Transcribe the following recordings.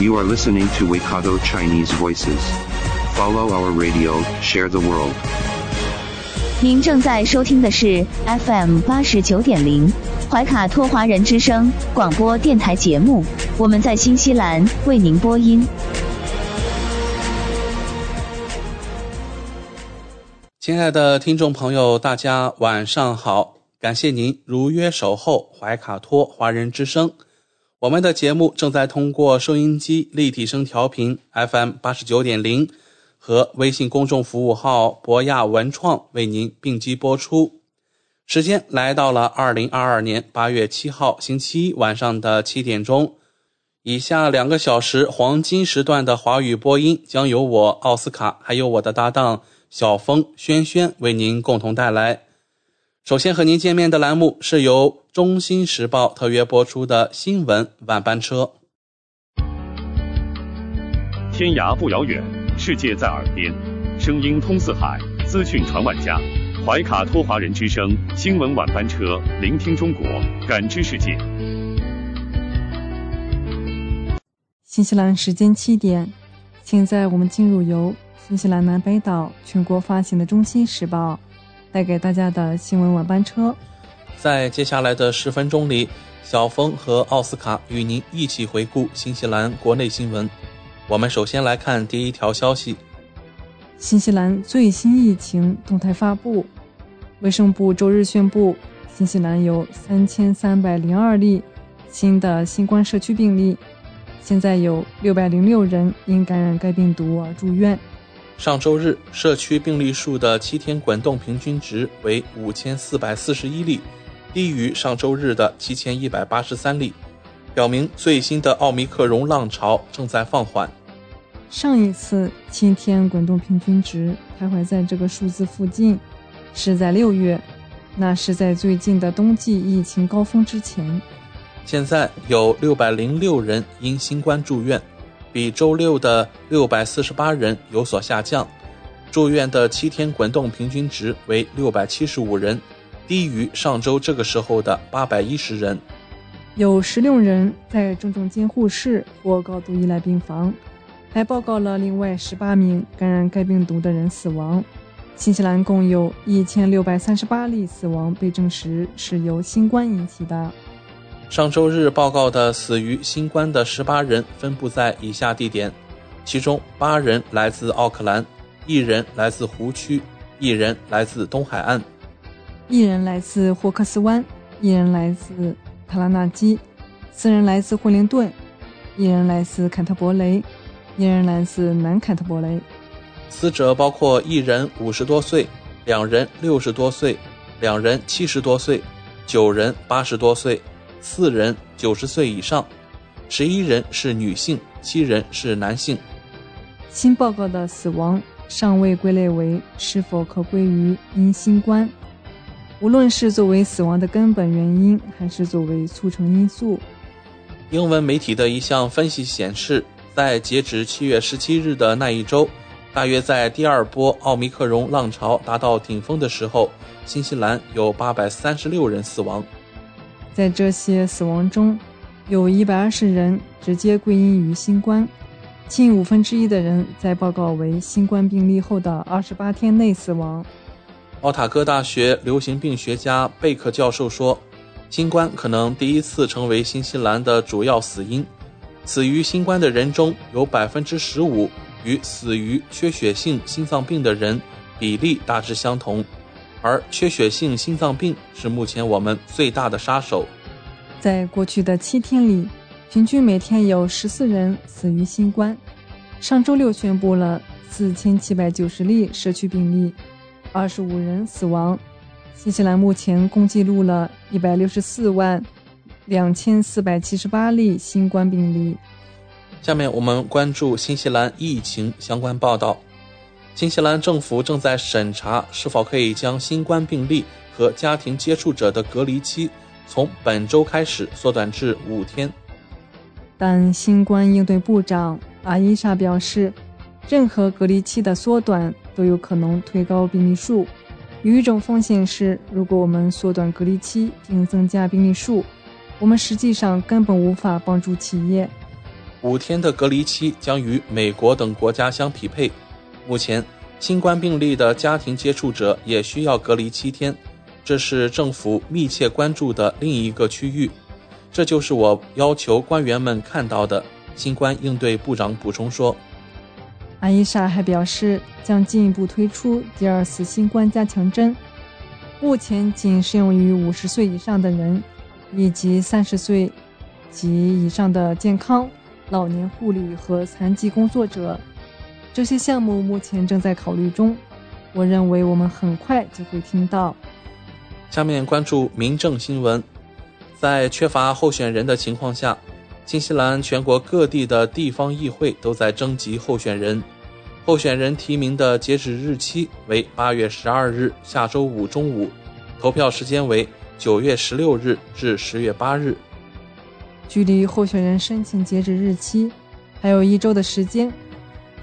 You are listening to Waikato Chinese Voices. Follow our radio, share the world. 您正在收听的是 FM 八十九点零怀卡托华人之声广播电台节目，我们在新西兰为您播音。亲爱的听众朋友，大家晚上好！感谢您如约守候怀卡托华人之声。我们的节目正在通过收音机立体声调频 FM 八十九点零和微信公众服务号博亚文创为您并机播出。时间来到了二零二二年八月七号星期一晚上的七点钟。以下两个小时黄金时段的华语播音将由我奥斯卡还有我的搭档小峰、轩轩为您共同带来。首先和您见面的栏目是由《中新时报》特约播出的新闻晚班车。天涯不遥远，世界在耳边，声音通四海，资讯传万家。怀卡托华人之声新闻晚班车，聆听中国，感知世界。新西兰时间七点，现在我们进入由新西兰南北岛全国发行的《中新时报》带给大家的新闻晚班车。在接下来的十分钟里，小峰和奥斯卡与您一起回顾新西兰国内新闻。我们首先来看第一条消息：新西兰最新疫情动态发布，卫生部周日宣布，新西兰有三千三百零二例新的新冠社区病例，现在有六百零六人因感染该病毒而住院。上周日社区病例数的七天滚动平均值为五千四百四十一例，低于上周日的七千一百八十三例，表明最新的奥密克戎浪潮正在放缓。上一次七天滚动平均值徘徊在这个数字附近，是在六月，那是在最近的冬季疫情高峰之前。现在有六百零六人因新冠住院，比周六的六百四十八人有所下降。住院的七天滚动平均值为六百七十五人，低于上周这个时候的八百一十人。有十六人在重症监护室或高度依赖病房。还报告了另外十八名感染该病毒的人死亡。新西兰共有一千六百三十八例死亡被证实是由新冠引起的。上周日报告的死于新冠的十八人分布在以下地点，其中八人来自奥克兰，一人来自湖区，一人来自东海岸，一人来自霍克斯湾，一人来自特拉纳基，四人来自惠灵顿，一人来自坎特伯雷。一人来自南坎特伯雷，死者包括一人五十多岁，两人六十多岁，两人七十多岁，九人八十多岁，四人九十岁以上，十一人是女性，七人是男性。新报告的死亡尚未归类为是否可归于因新冠，无论是作为死亡的根本原因，还是作为促成因素。英文媒体的一项分析显示。在截止七月十七日的那一周，大约在第二波奥密克戎浪潮达到顶峰的时候，新西兰有八百三十六人死亡。在这些死亡中，有一百二十人直接归因于新冠，近五分之一的人在报告为新冠病例后的二十八天内死亡。奥塔哥大学流行病学家贝克教授说，新冠可能第一次成为新西兰的主要死因。死于新冠的人中有百分之十五与死于缺血性心脏病的人比例大致相同，而缺血性心脏病是目前我们最大的杀手。在过去的七天里，平均每天有十四人死于新冠。上周六宣布了四千七百九十例社区病例，二十五人死亡。新西兰目前共记录了一百六十四万两千四百七十八例新冠病例。下面我们关注新西兰疫情相关报道。新西兰政府正在审查是否可以将新冠病例和家庭接触者的隔离期从本周开始缩短至五天。但新冠应对部长阿伊莎表示，任何隔离期的缩短都有可能推高病例数。有一种风险是，如果我们缩短隔离期并增加病例数，我们实际上根本无法帮助企业。五天的隔离期将与美国等国家相匹配。目前，新冠病例的家庭接触者也需要隔离七天，这是政府密切关注的另一个区域。这就是我要求官员们看到的。新冠应对部长补充说。阿伊莎还表示，将进一步推出第二次新冠加强针，目前仅适用于五十岁以上的人，以及三十岁及以上的健康。老年护理和残疾工作者，这些项目目前正在考虑中。我认为我们很快就会听到。下面关注民政新闻，在缺乏候选人的情况下，新西兰全国各地的地方议会都在征集候选人。候选人提名的截止日期为八月十二日下周五中午，投票时间为九月十六日至十月八日。距离候选人申请截止日期还有一周的时间，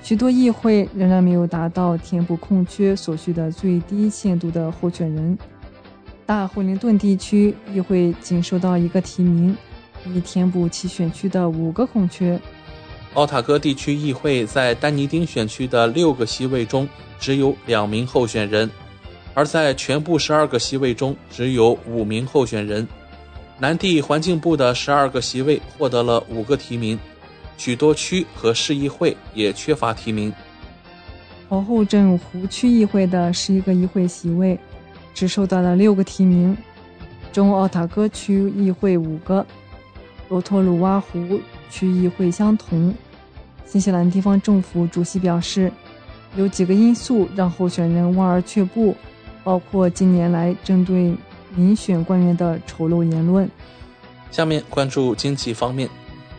许多议会仍然没有达到填补空缺所需的最低限度的候选人。大惠灵顿地区议会仅收到一个提名，以填补其选区的五个空缺。奥塔哥地区议会在丹尼丁选区的六个席位中只有两名候选人，而在全部十二个席位中只有五名候选人。南地环境部的十二个席位获得了五个提名，许多区和市议会也缺乏提名。皇后镇湖区议会的十一个议会席位只收到了六个提名，中奥塔哥区议会五个，罗托鲁瓦湖区议会相同。新西兰地方政府主席表示，有几个因素让候选人望而却步，包括近年来针对。民选官员的丑陋言论。下面关注经济方面，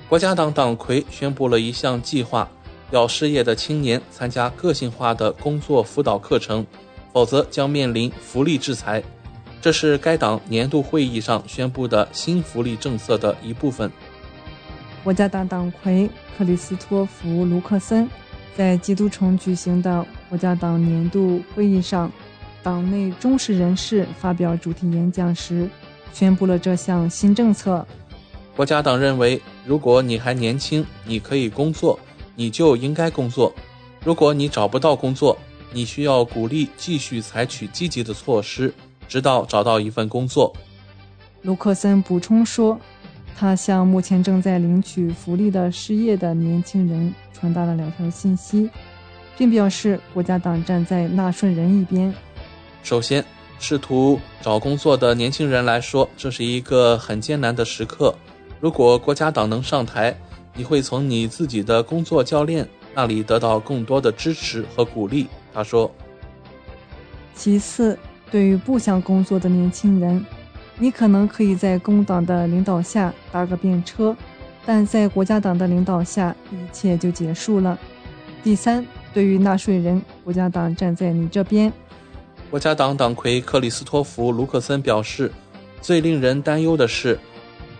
国家党党魁宣布了一项计划，要失业的青年参加个性化的工作辅导课程，否则将面临福利制裁。这是该党年度会议上宣布的新福利政策的一部分。国家党党魁克里斯托弗·卢克森在基督城举行的国家党年度会议上。党内忠实人士发表主题演讲时，宣布了这项新政策。国家党认为，如果你还年轻，你可以工作，你就应该工作；如果你找不到工作，你需要鼓励继续采取积极的措施，直到找到一份工作。卢克森补充说，他向目前正在领取福利的失业的年轻人传达了两条信息，并表示国家党站在纳税人一边。首先，试图找工作的年轻人来说，这是一个很艰难的时刻。如果国家党能上台，你会从你自己的工作教练那里得到更多的支持和鼓励。他说。其次，对于不想工作的年轻人，你可能可以在工党的领导下搭个便车，但在国家党的领导下，一切就结束了。第三，对于纳税人，国家党站在你这边。国家党党魁克里斯托弗·卢克森表示，最令人担忧的是，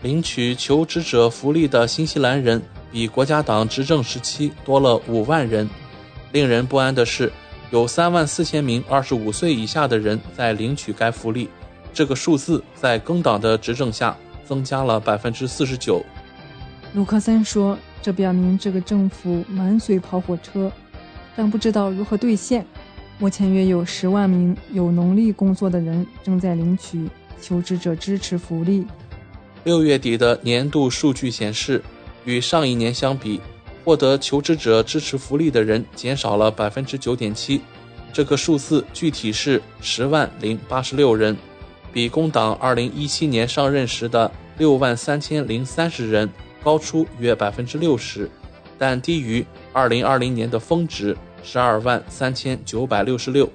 领取求职者福利的新西兰人比国家党执政时期多了五万人。令人不安的是，有三万四千名二十五岁以下的人在领取该福利，这个数字在更党的执政下增加了百分之四十九。卢克森说：“这表明这个政府满嘴跑火车，但不知道如何兑现。”目前约有十万名有能力工作的人正在领取求职者支持福利。六月底的年度数据显示，与上一年相比，获得求职者支持福利的人减少了百分之九点七。这个数字具体是十万零八十六人，比工党二零一七年上任时的六万三千零三十人高出约百分之六十，但低于二零二零年的峰值。十二万三千九百六十六。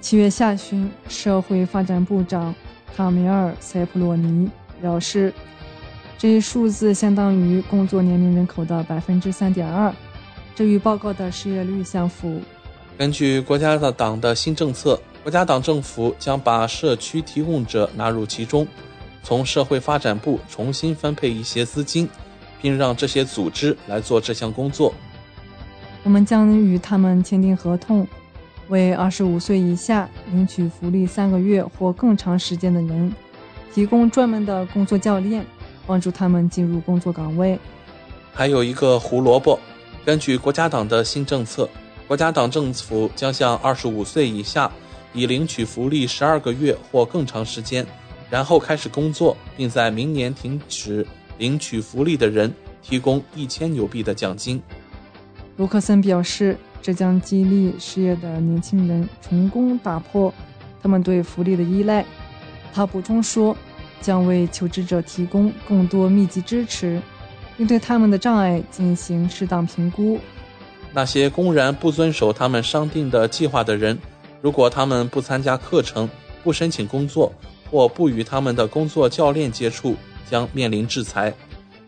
七月下旬，社会发展部长卡梅尔·塞普洛尼表示，这一数字相当于工作年龄人口的百分之三点二，这与报告的失业率相符。根据国家的党的新政策，国家党政府将把社区提供者纳入其中，从社会发展部重新分配一些资金，并让这些组织来做这项工作。我们将与他们签订合同，为二十五岁以下领取福利三个月或更长时间的人提供专门的工作教练，帮助他们进入工作岗位。还有一个胡萝卜，根据国家党的新政策。国家党政府将向二十五岁以下已领取福利十二个月或更长时间，然后开始工作，并在明年停止领取福利的人提供一千纽币的奖金。卢克森表示，这将激励失业的年轻人成功打破他们对福利的依赖。他补充说，将为求职者提供更多密集支持，并对他们的障碍进行适当评估。那些公然不遵守他们商定的计划的人，如果他们不参加课程、不申请工作或不与他们的工作教练接触，将面临制裁。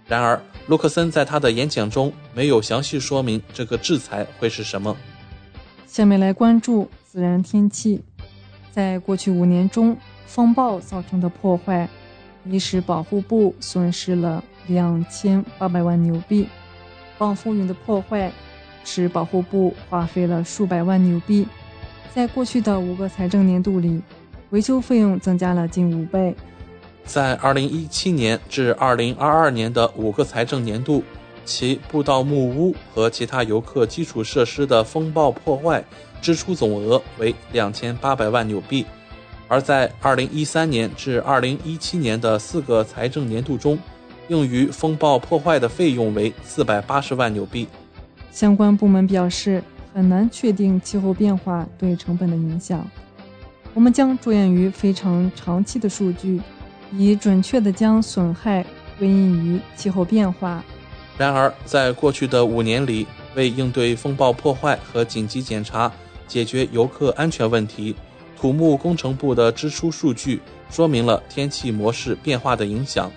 然而，卢克森在他的演讲中没有详细说明这个制裁会是什么。下面来关注自然天气。在过去五年中，风暴造成的破坏已使保护部损失了两千八百万纽币。暴风雨的破坏。使保护部花费了数百万纽币，在过去的五个财政年度里，维修费用增加了近五倍。在2017年至2022年的五个财政年度，其步道木屋和其他游客基础设施的风暴破坏支出总额为2800万纽币，而在2013年至2017年的四个财政年度中，用于风暴破坏的费用为480万纽币。相关部门表示，很难确定气候变化对成本的影响。我们将着眼于非常长期的数据，以准确地将损害归因于气候变化。然而，在过去的五年里，为应对风暴破坏和紧急检查、解决游客安全问题，土木工程部的支出数据说明了天气模式变化的影响。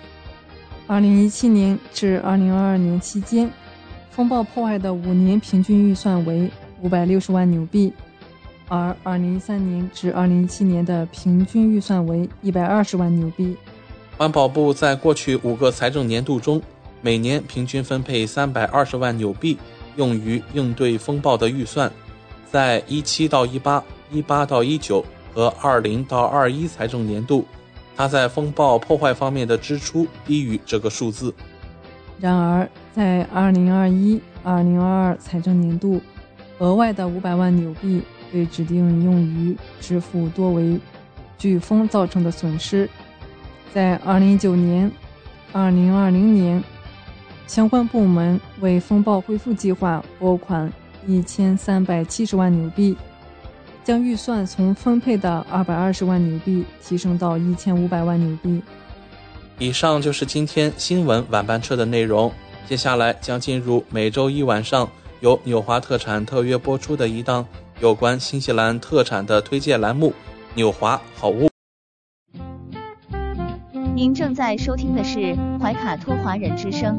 二零一七年至二零二二年期间。风暴破坏的五年平均预算为五百六十万纽币，而二零一三年至二零一七年的平均预算为一百二十万纽币。环保部在过去五个财政年度中，每年平均分配三百二十万纽币用于应对风暴的预算。在一七到一八、一八到一九和二零到二一财政年度，它在风暴破坏方面的支出低于这个数字。然而，在2021-2022财政年度，额外的500万纽币被指定用于支付多为飓风造成的损失。在2019年、2020年，相关部门为风暴恢复计划拨款1370万纽币，将预算从分配的二百二十万纽币提升到一千五百万纽币。以上就是今天新闻晚班车的内容。接下来将进入每周一晚上由纽华特产特约播出的一档有关新西兰特产的推荐栏目《纽华好物》。您正在收听的是怀卡托华人之声，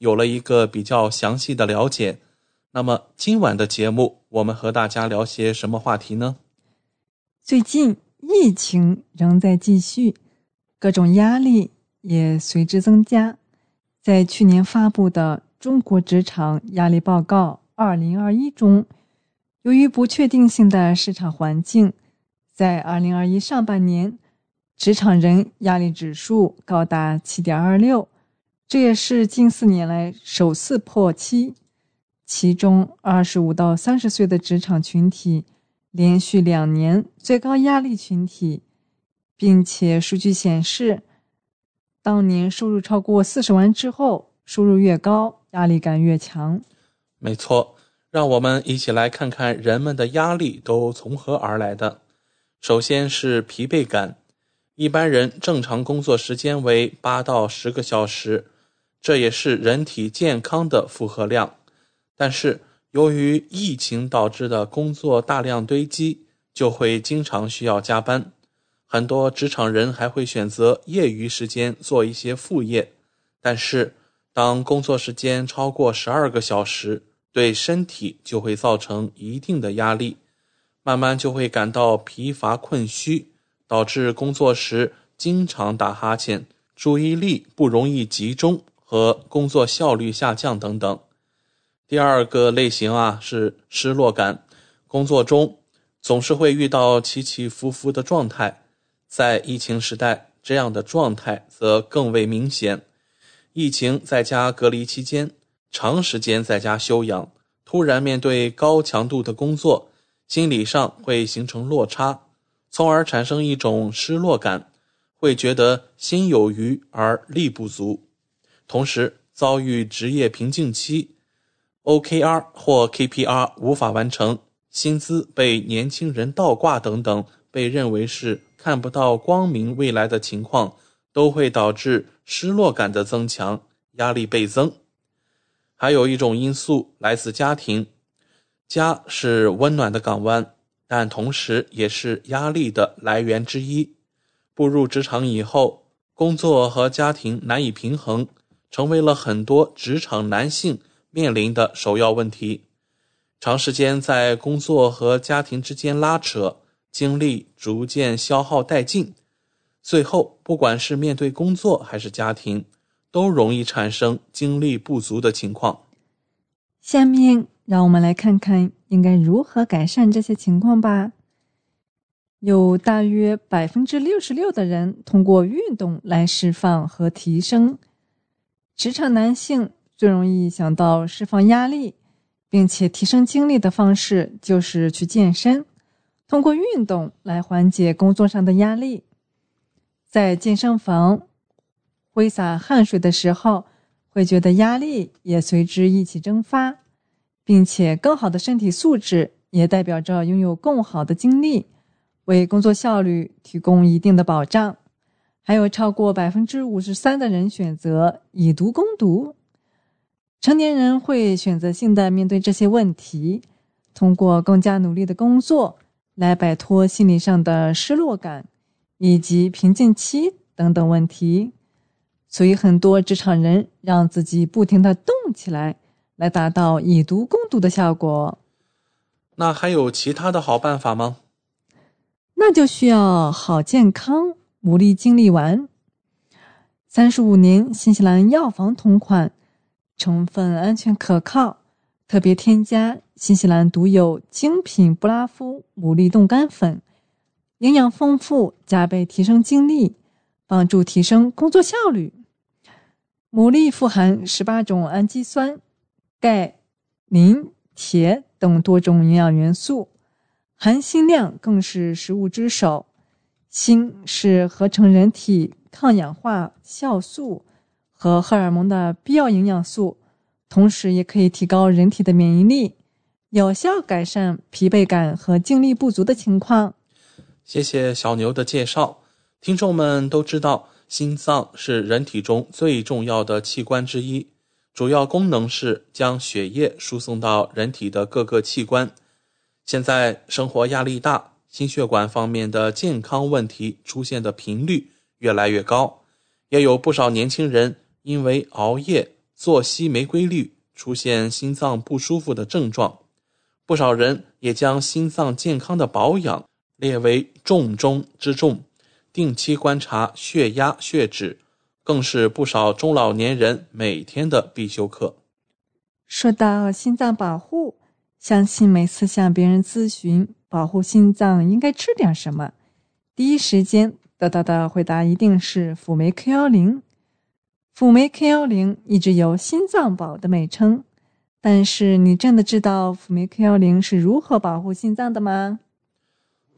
有了一个比较详细的了解。那么今晚的节目，我们和大家聊些什么话题呢？最近疫情仍在继续，各种压力也随之增加。在去年发布的《中国职场压力报告（二零二一）》中，由于不确定性的市场环境，在二零二一上半年，职场人压力指数高达七点二六，这也是近四年来首次破七。其中，二十五到三十岁的职场群体连续两年最高压力群体，并且数据显示，当年收入超过四十万之后，收入越高，压力感越强。没错，让我们一起来看看人们的压力都从何而来的。首先是疲惫感，一般人正常工作时间为八到十个小时，这也是人体健康的负荷量。但是，由于疫情导致的工作大量堆积，就会经常需要加班。很多职场人还会选择业余时间做一些副业。但是，当工作时间超过十二个小时，对身体就会造成一定的压力，慢慢就会感到疲乏困虚，导致工作时经常打哈欠、注意力不容易集中和工作效率下降等等。第二个类型啊是失落感，工作中总是会遇到起起伏伏的状态，在疫情时代，这样的状态则更为明显。疫情在家隔离期间，长时间在家休养，突然面对高强度的工作，心理上会形成落差，从而产生一种失落感，会觉得心有余而力不足，同时遭遇职业瓶颈期。OKR 或 KPR 无法完成，薪资被年轻人倒挂等等，被认为是看不到光明未来的情况，都会导致失落感的增强，压力倍增。还有一种因素来自家庭，家是温暖的港湾，但同时也是压力的来源之一。步入职场以后，工作和家庭难以平衡，成为了很多职场男性面临的首要问题。长时间在工作和家庭之间拉扯，精力逐渐消耗殆尽，最后不管是面对工作还是家庭，都容易产生精力不足的情况。下面让我们来看看应该如何改善这些情况吧。有大约百分之六十六的人通过运动来释放和提升。职场男性最容易想到释放压力，并且提升精力的方式就是去健身，通过运动来缓解工作上的压力。在健身房挥洒汗水的时候，会觉得压力也随之一起蒸发，并且更好的身体素质也代表着拥有更好的精力。为工作效率提供一定的保障，还有超过百分之五十三的人选择以毒攻毒。成年人会选择性的面对这些问题，通过更加努力的工作来摆脱心理上的失落感以及瓶颈期等等问题。所以，很多职场人让自己不停的动起来，来达到以毒攻毒的效果。那还有其他的好办法吗？那就需要好健康牡蛎精力丸，三十五年新西兰药房同款，成分安全可靠，特别添加新西兰独有精品布拉夫牡蛎冻干粉，营养丰富，加倍提升精力，帮助提升工作效率。牡蛎富含十八种氨基酸、钙、磷、铁等多种营养元素。含锌量更是食物之首，锌是合成人体抗氧化酵素和荷尔蒙的必要营养素，同时也可以提高人体的免疫力，有效改善疲惫感和精力不足的情况。谢谢小牛的介绍。听众们都知道，心脏是人体中最重要的器官之一，主要功能是将血液输送到人体的各个器官。现在生活压力大，心血管方面的健康问题出现的频率越来越高，也有不少年轻人因为熬夜、作息没规律，出现心脏不舒服的症状。不少人也将心脏健康的保养列为重中之重，定期观察血压、血脂，更是不少中老年人每天的必修课。说到心脏保护。相信每次向别人咨询保护心脏应该吃点什么，第一时间得到的回答一定是辅酶 Q 幺零。辅酶 Q 幺零一直有心脏宝的美称，但是你真的知道辅酶 Q 幺零是如何保护心脏的吗？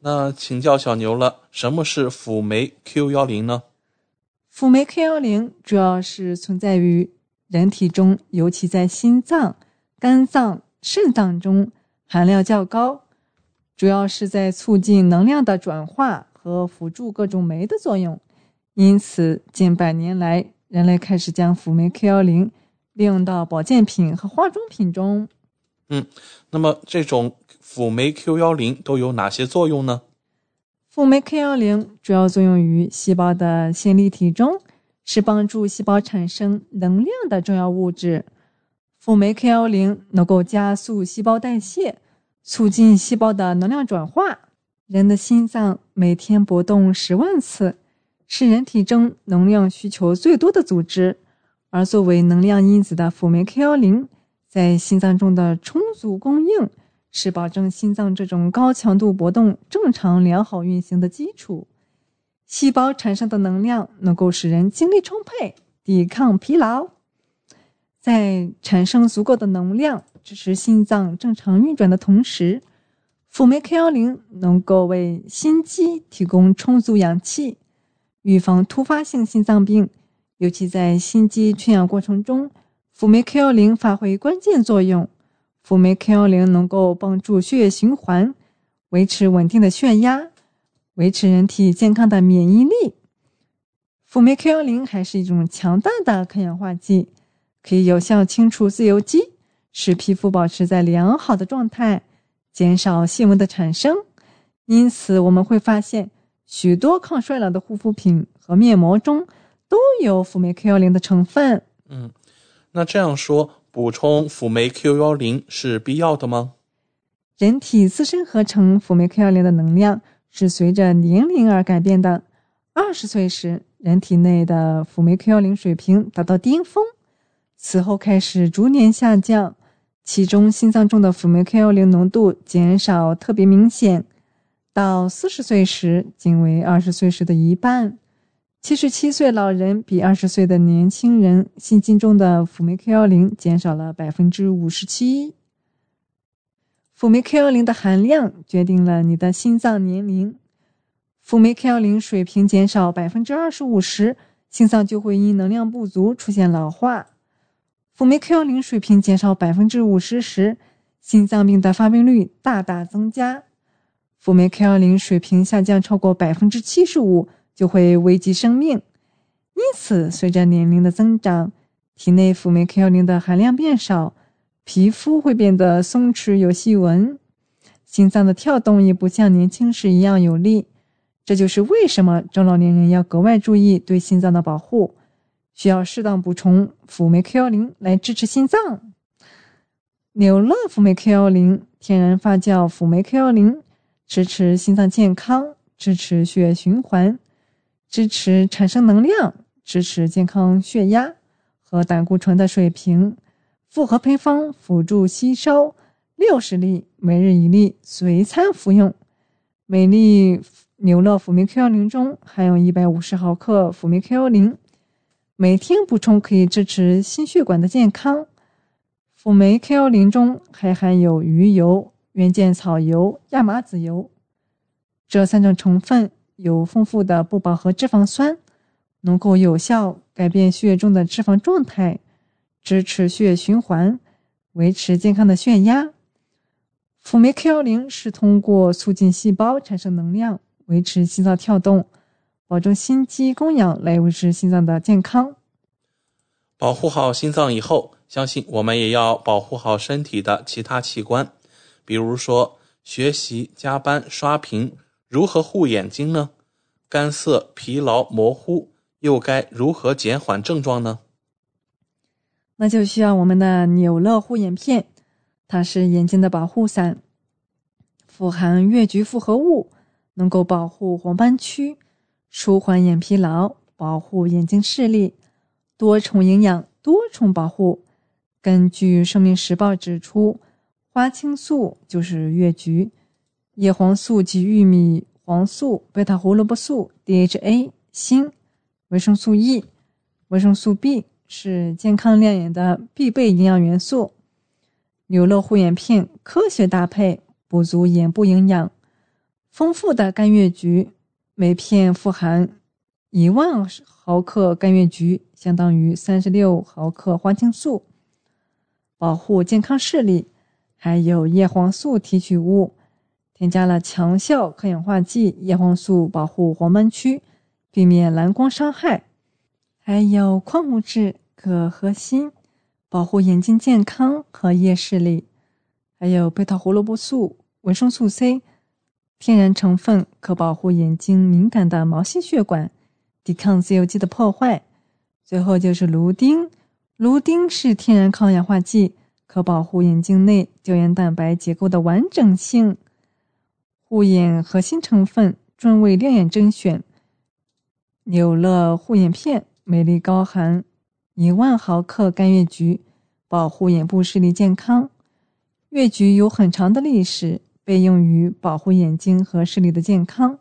那请教小牛了，什么是辅酶 Q 幺零呢？辅酶 Q 幺零主要是存在于人体中，尤其在心脏、肝脏。肾脏中含量较高，主要是在促进能量的转化和辅助各种酶的作用。因此，近百年来，人类开始将辅酶 Q 幺零利用到保健品和化妆品中。嗯，那么这种辅酶 Q 幺零都有哪些作用呢？辅酶 Q 幺零主要作用于细胞的线粒体中，是帮助细胞产生能量的重要物质。辅酶 K 幺零能够加速细胞代谢，促进细胞的能量转化。人的心脏每天搏动十万次，是人体中能量需求最多的组织。而作为能量因子的辅酶 K 幺零，在心脏中的充足供应，是保证心脏这种高强度搏动正常良好运行的基础。细胞产生的能量能够使人精力充沛，抵抗疲劳。在产生足够的能量支持心脏正常运转的同时，辅酶 K 幺零能够为心肌提供充足氧气，预防突发性心脏病。尤其在心肌缺氧过程中，辅酶 K 幺零发挥关键作用。辅酶 K 幺零能够帮助血液循环，维持稳定的血压，维持人体健康的免疫力。辅酶 K 幺零还是一种强大的抗氧化剂。可以有效清除自由基，使皮肤保持在良好的状态，减少细纹的产生，因此，我们会发现许多抗衰老的护肤品和面膜中都有辅酶 Q 幺零的成分。嗯，那这样说，补充辅酶 Q 幺零是必要的吗？人体自身合成辅酶 Q 幺零的能量是随着年龄而改变的。二十岁时，人体内的辅酶 Q 幺零水平达到巅峰，此后开始逐年下降。其中，心脏中的辅酶 Q 幺零浓度减少特别明显，到四十岁时仅为二十岁时的一半。七十七岁老人比二十岁的年轻人心经中的辅酶 Q 幺零减少了百分之五十七。辅酶 Q 幺零的含量决定了你的心脏年龄。辅酶 Q 幺零水平减少百分之二十五时，心脏就会因能量不足出现老化。辅酶 Q 幺零水平减少百分之五十时，心脏病的发病率大大增加。辅酶 Q 幺零水平下降超过百分之七十五，就会危及生命。因此，随着年龄的增长，体内辅酶 Q 幺零的含量变少，皮肤会变得松弛有细纹，心脏的跳动也不像年轻时一样有力。这就是为什么中老年人要格外注意对心脏的保护。需要适当补充辅酶 Q 幺零来支持心脏。纽乐辅酶 Q 幺零天然发酵辅酶 Q 幺零，支持心脏健康，支持血液循环，支持产生能量，支持健康血压和胆固醇的水平。复合配方辅助吸收，六十粒，每日一粒，随餐服用。每粒纽乐辅酶 Q 幺零中含有一百五十毫克辅酶 Q 幺零。每天补充可以支持心血管的健康。辅酶 Q 幺零中还含有鱼油、原件草油、亚麻籽油，这三种成分有丰富的不饱和脂肪酸，能够有效改变血液中的脂肪状态，支持血液循环，维持健康的血压。辅酶 Q 幺零是通过促进细胞产生能量，维持心脏跳动。保证心肌供氧来维持心脏的健康，保护好心脏以后，相信我们也要保护好身体的其他器官，比如说学习、加班、刷屏，如何护眼睛呢？干涩、疲劳、模糊，又该如何减缓症状呢？那就需要我们的纽乐护眼片，它是眼睛的保护伞，富含越橘复合物，能够保护黄斑区。舒缓眼疲劳，保护眼睛视力，多重营养，多重保护。根据《生命时报》指出，花青素就是越橘，叶黄素及玉米黄素、贝塔胡萝卜素、DHA、锌、维生素 E、维生素 B 是健康亮眼的必备营养元素。纽乐护眼片科学搭配，补足眼部营养，丰富的干越橘。每片富含一万毫克干越橘，相当于三十六毫克花青素，保护健康视力。还有叶黄素提取物，添加了强效抗氧化剂叶黄素，保护黄斑区，避免蓝光伤害。还有矿物质铬和锌，保护眼睛健康和夜视力。还有贝塔胡萝卜素、维生素 C。天然成分可保护眼睛敏感的毛细血管，抵抗自由基的破坏。最后就是芦丁，芦丁是天然抗氧化剂，可保护眼睛内胶原蛋白结构的完整性。护眼核心成分专为亮眼甄选，纽乐护眼片，每粒高含一万毫克干月菊，保护眼部视力健康。月菊有很长的历史。被用于保护眼睛和视力的健康。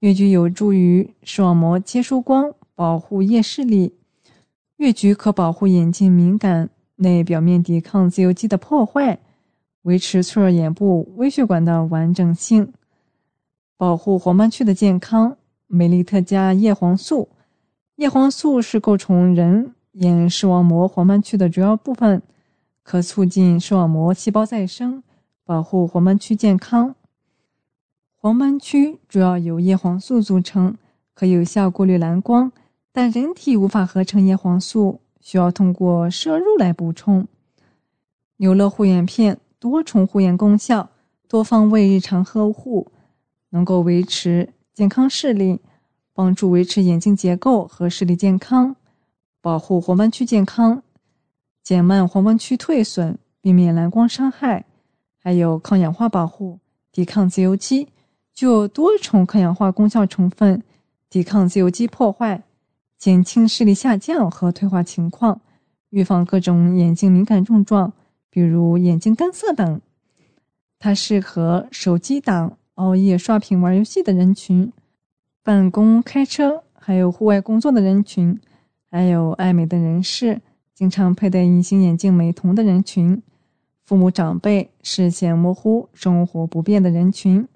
越橘有助于视网膜接收光，保护夜视力。越橘可保护眼睛敏感内表面，抵抗自由基的破坏，维持脆弱眼部微血管的完整性，保护黄斑区的健康。美丽特加叶黄素，叶黄素是构成人眼视网膜黄斑区的主要部分，可促进视网膜细胞再生。保护黄斑区健康。黄斑区主要由叶黄素组成，可有效过滤蓝光，但人体无法合成叶黄素，需要通过摄入来补充。牛乐护眼片多重护眼功效，多方位日常呵护，能够维持健康视力，帮助维持眼睛结构和视力健康，保护黄斑区健康，减慢黄斑区退损，避免蓝光伤害，还有抗氧化保护，抵抗自由基，具有多重抗氧化功效成分，抵抗自由基破坏，减轻视力下降和退化情况，预防各种眼睛敏感症状，比如眼睛干涩等。它适合手机党。熬夜刷屏玩游戏的人群，办公开车，还有户外工作的人群，还有爱美的人士，经常佩戴隐形眼镜美瞳的人群，父母长辈视线模糊、生活不便的人群。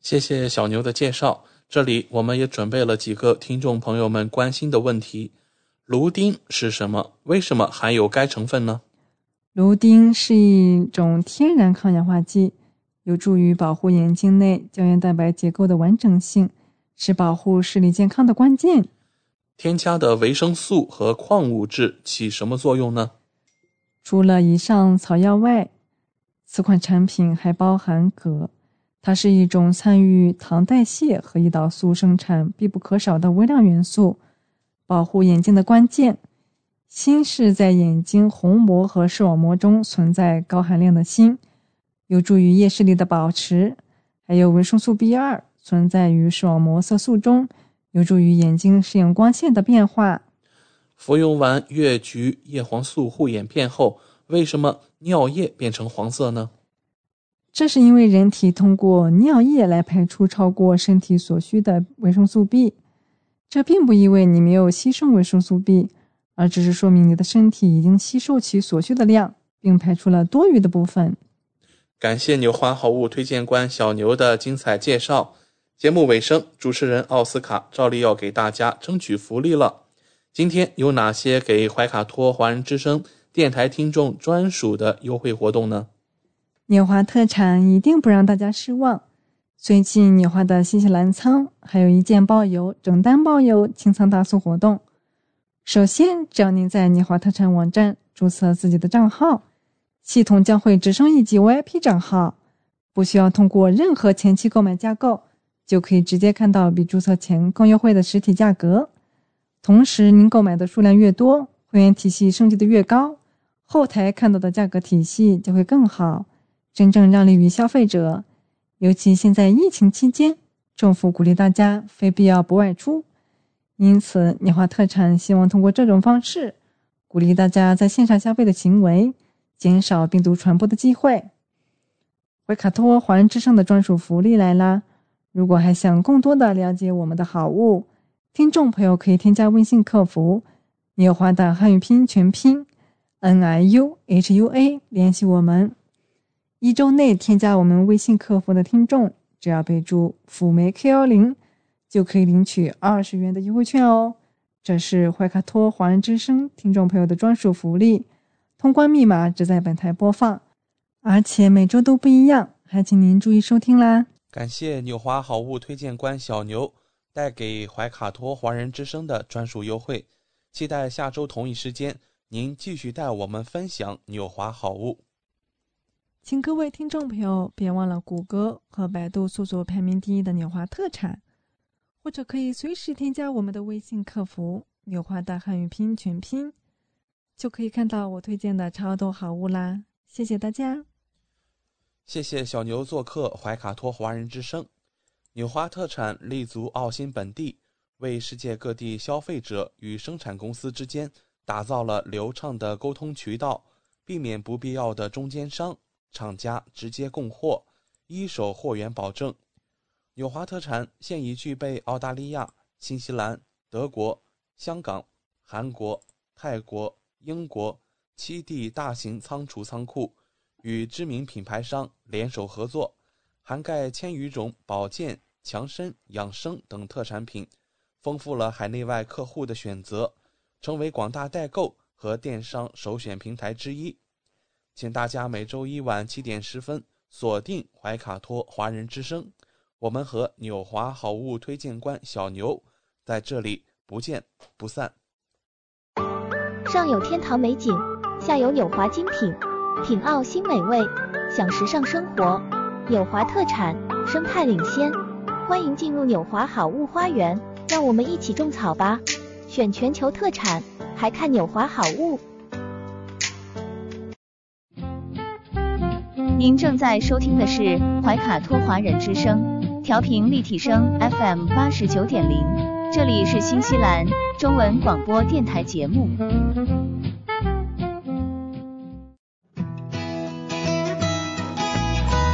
谢谢小牛的介绍。这里我们也准备了几个听众朋友们关心的问题：芦丁是什么？为什么含有该成分呢？芦丁是一种天然抗氧化剂。有助于保护眼睛内胶原蛋白结构的完整性，是保护视力健康的关键。添加的维生素和矿物质起什么作用呢？除了以上草药外，此款产品还包含铬，它是一种参与糖代谢和胰岛素生产必不可少的微量元素，保护眼睛的关键。锌是在眼睛虹膜和视网膜中存在高含量的锌。有助于夜视力的保持，还有维生素 B 二存在于视网膜色素中，有助于眼睛适应光线的变化。服用完越橘叶黄素护眼片后，为什么尿液变成黄色呢？这是因为人体通过尿液来排出超过身体所需的维生素 B，这并不意味你没有吸收维生素 B，而只是说明你的身体已经吸收其所需的量，并排出了多余的部分。感谢牛花好物推荐官小牛的精彩介绍。节目尾声，主持人奥斯卡照例要给大家争取福利了。今天有哪些给怀卡托华人之声电台听众专属的优惠活动呢？纽华特产一定不让大家失望。最近纽华的新西兰仓还有一件包邮、整单包邮清仓大促活动。首先，只要您在纽华特产网站注册自己的账号。系统将会直升一级 VIP 账号，不需要通过任何前期购买架构，就可以直接看到比注册前更优惠的实体价格。同时，您购买的数量越多，会员体系升级的越高，后台看到的价格体系就会更好，真正让利于消费者。尤其现在疫情期间，政府鼓励大家非必要不外出，因此年华特产希望通过这种方式，鼓励大家在线上消费的行为。减少病毒传播的机会。维卡托华人之声的专属福利来啦！如果还想更多的了解我们的好物，听众朋友可以添加微信客服“纽华”的汉语拼音全拼 “n i u h u a” 联系我们。一周内添加我们微信客服的听众，只要备注“辅酶 K 幺零”，就可以领取二十元的优惠券哦。这是怀卡托华人之声听众朋友的专属福利。通关密码只在本台播放，而且每周都不一样，还请您注意收听啦！感谢纽华好物推荐官小牛带给怀卡托华人之声的专属优惠，期待下周同一时间您继续带我们分享纽华好物。请各位听众朋友别忘了谷歌和百度搜索排名第一的纽华特产，或者可以随时添加我们的微信客服“纽华大汉语拼音全拼”。就可以看到我推荐的超多好物啦！谢谢大家，谢谢小牛做客怀卡托华人之声。纽华特产立足澳新本地，为世界各地消费者与生产公司之间打造了流畅的沟通渠道，避免不必要的中间商，厂家直接供货，一手货源保证。纽华特产现已具备澳大利亚、新西兰、德国、香港、韩国、泰国。英国七地大型仓储仓库与知名品牌商联手合作，涵盖千余种保健、强身、养生等特产品，丰富了海内外客户的选择，成为广大代购和电商首选平台之一。请大家每周一晚七点十分锁定怀卡托华人之声，我们和纽华好物推荐官小牛在这里不见不散。上有天堂美景，下有纽华精品，品澳新美味，享时尚生活。纽华特产，生态领先，欢迎进入纽华好物花园，让我们一起种草吧！选全球特产，还看纽华好物。您正在收听的是怀卡托华人之声，调频立体声 FM 八十九点零，这里是新西兰中文广播电台节目。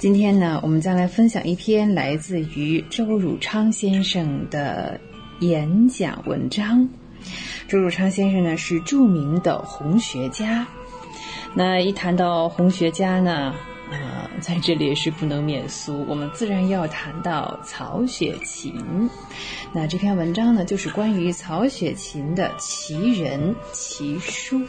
今天呢，我们将来分享一篇来自于周汝昌先生的演讲文章。周汝昌先生呢是著名的红学家。那一谈到红学家呢，呃，在这里也是不能免俗，我们自然要谈到曹雪芹。那这篇文章呢，就是关于曹雪芹的奇人奇书。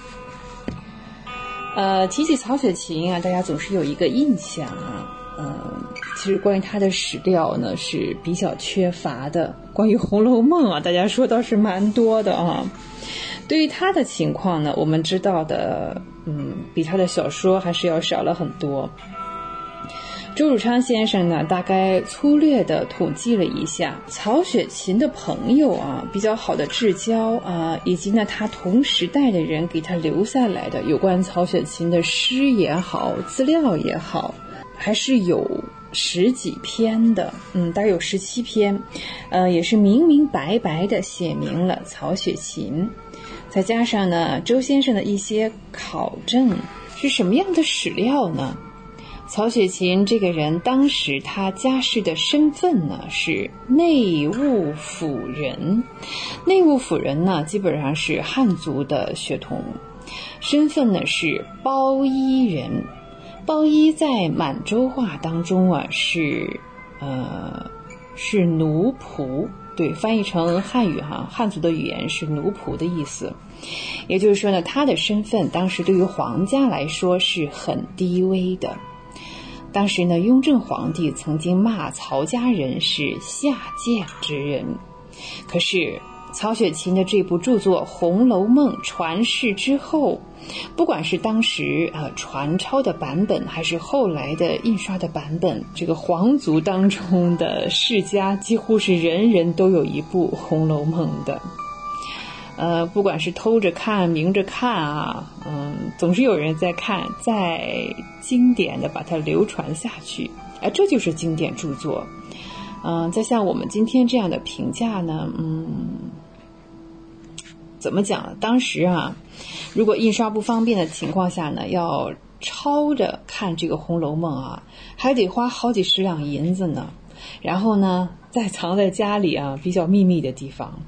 呃，提起曹雪芹啊，大家总是有一个印象啊。嗯，其实关于他的史料呢是比较缺乏的。关于《红楼梦》啊，大家说倒是蛮多的啊。对于他的情况呢，我们知道的，嗯，比他的小说还是要少了很多。周汝昌先生呢，大概粗略的统计了一下，曹雪芹的朋友啊，比较好的至交啊，以及呢他同时代的人给他留下来的有关曹雪芹的诗也好，资料也好。还是有十几篇的，嗯，大概有十七篇，呃，也是明明白白的写明了曹雪芹，再加上呢，周先生的一些考证，是什么样的史料呢？曹雪芹这个人当时他家世的身份呢是内务府人，内务府人呢基本上是汉族的血统，身份呢是包衣人。包衣在满洲话当中啊是，呃，是奴仆，对，翻译成汉语哈，汉族的语言是奴仆的意思。也就是说呢，他的身份当时对于皇家来说是很低微的。当时呢，雍正皇帝曾经骂曹家人是下贱之人，可是。曹雪芹的这部著作《红楼梦》传世之后，不管是当时呃传抄的版本，还是后来的印刷的版本，这个皇族当中的世家几乎是人人都有一部《红楼梦》的。呃，不管是偷着看、明着看啊，嗯，总是有人在看，再经典的把它流传下去，哎，这就是经典著作。嗯，在像我们今天这样的评价呢，嗯。怎么讲？当时啊，如果印刷不方便的情况下呢，要抄着看这个《红楼梦》啊，还得花好几十两银子呢。然后呢，再藏在家里啊比较秘密的地方，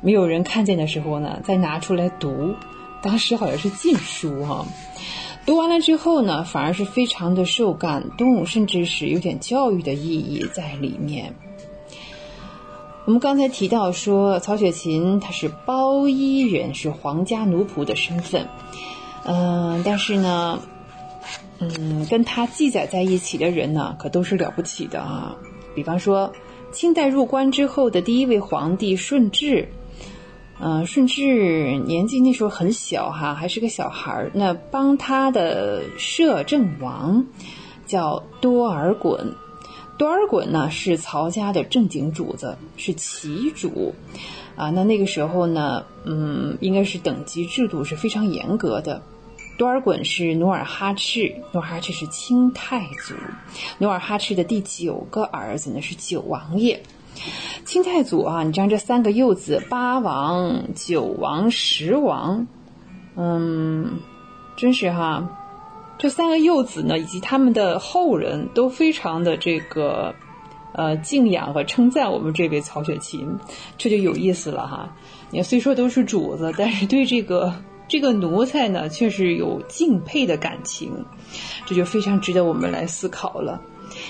没有人看见的时候呢，再拿出来读。当时好像是禁书哈。读完了之后呢，反而是非常的受感动，甚至是有点教育的意义在里面。我们刚才提到说，曹雪芹他是包衣人，是皇家奴仆的身份。嗯，但是呢，嗯，跟他记载在一起的人呢，可都是了不起的啊。比方说，清代入关之后的第一位皇帝顺治，嗯，顺治年纪那时候很小哈，还是个小孩儿。那帮他的摄政王叫多尔衮。多尔衮呢是曹家的正经主子，是旗主，啊，那那个时候呢，嗯，应该是等级制度是非常严格的。多尔衮是努尔哈赤，努尔哈赤是清太祖，努尔哈赤的第九个儿子呢是九王爷。清太祖啊，你像这三个幼子，八王、九王、十王，嗯，真是哈。这三个幼子呢，以及他们的后人都非常的这个，呃，敬仰和称赞我们这位曹雪芹，这就有意思了哈。你，虽说都是主子，但是对这个这个奴才呢，却是有敬佩的感情，这就非常值得我们来思考了，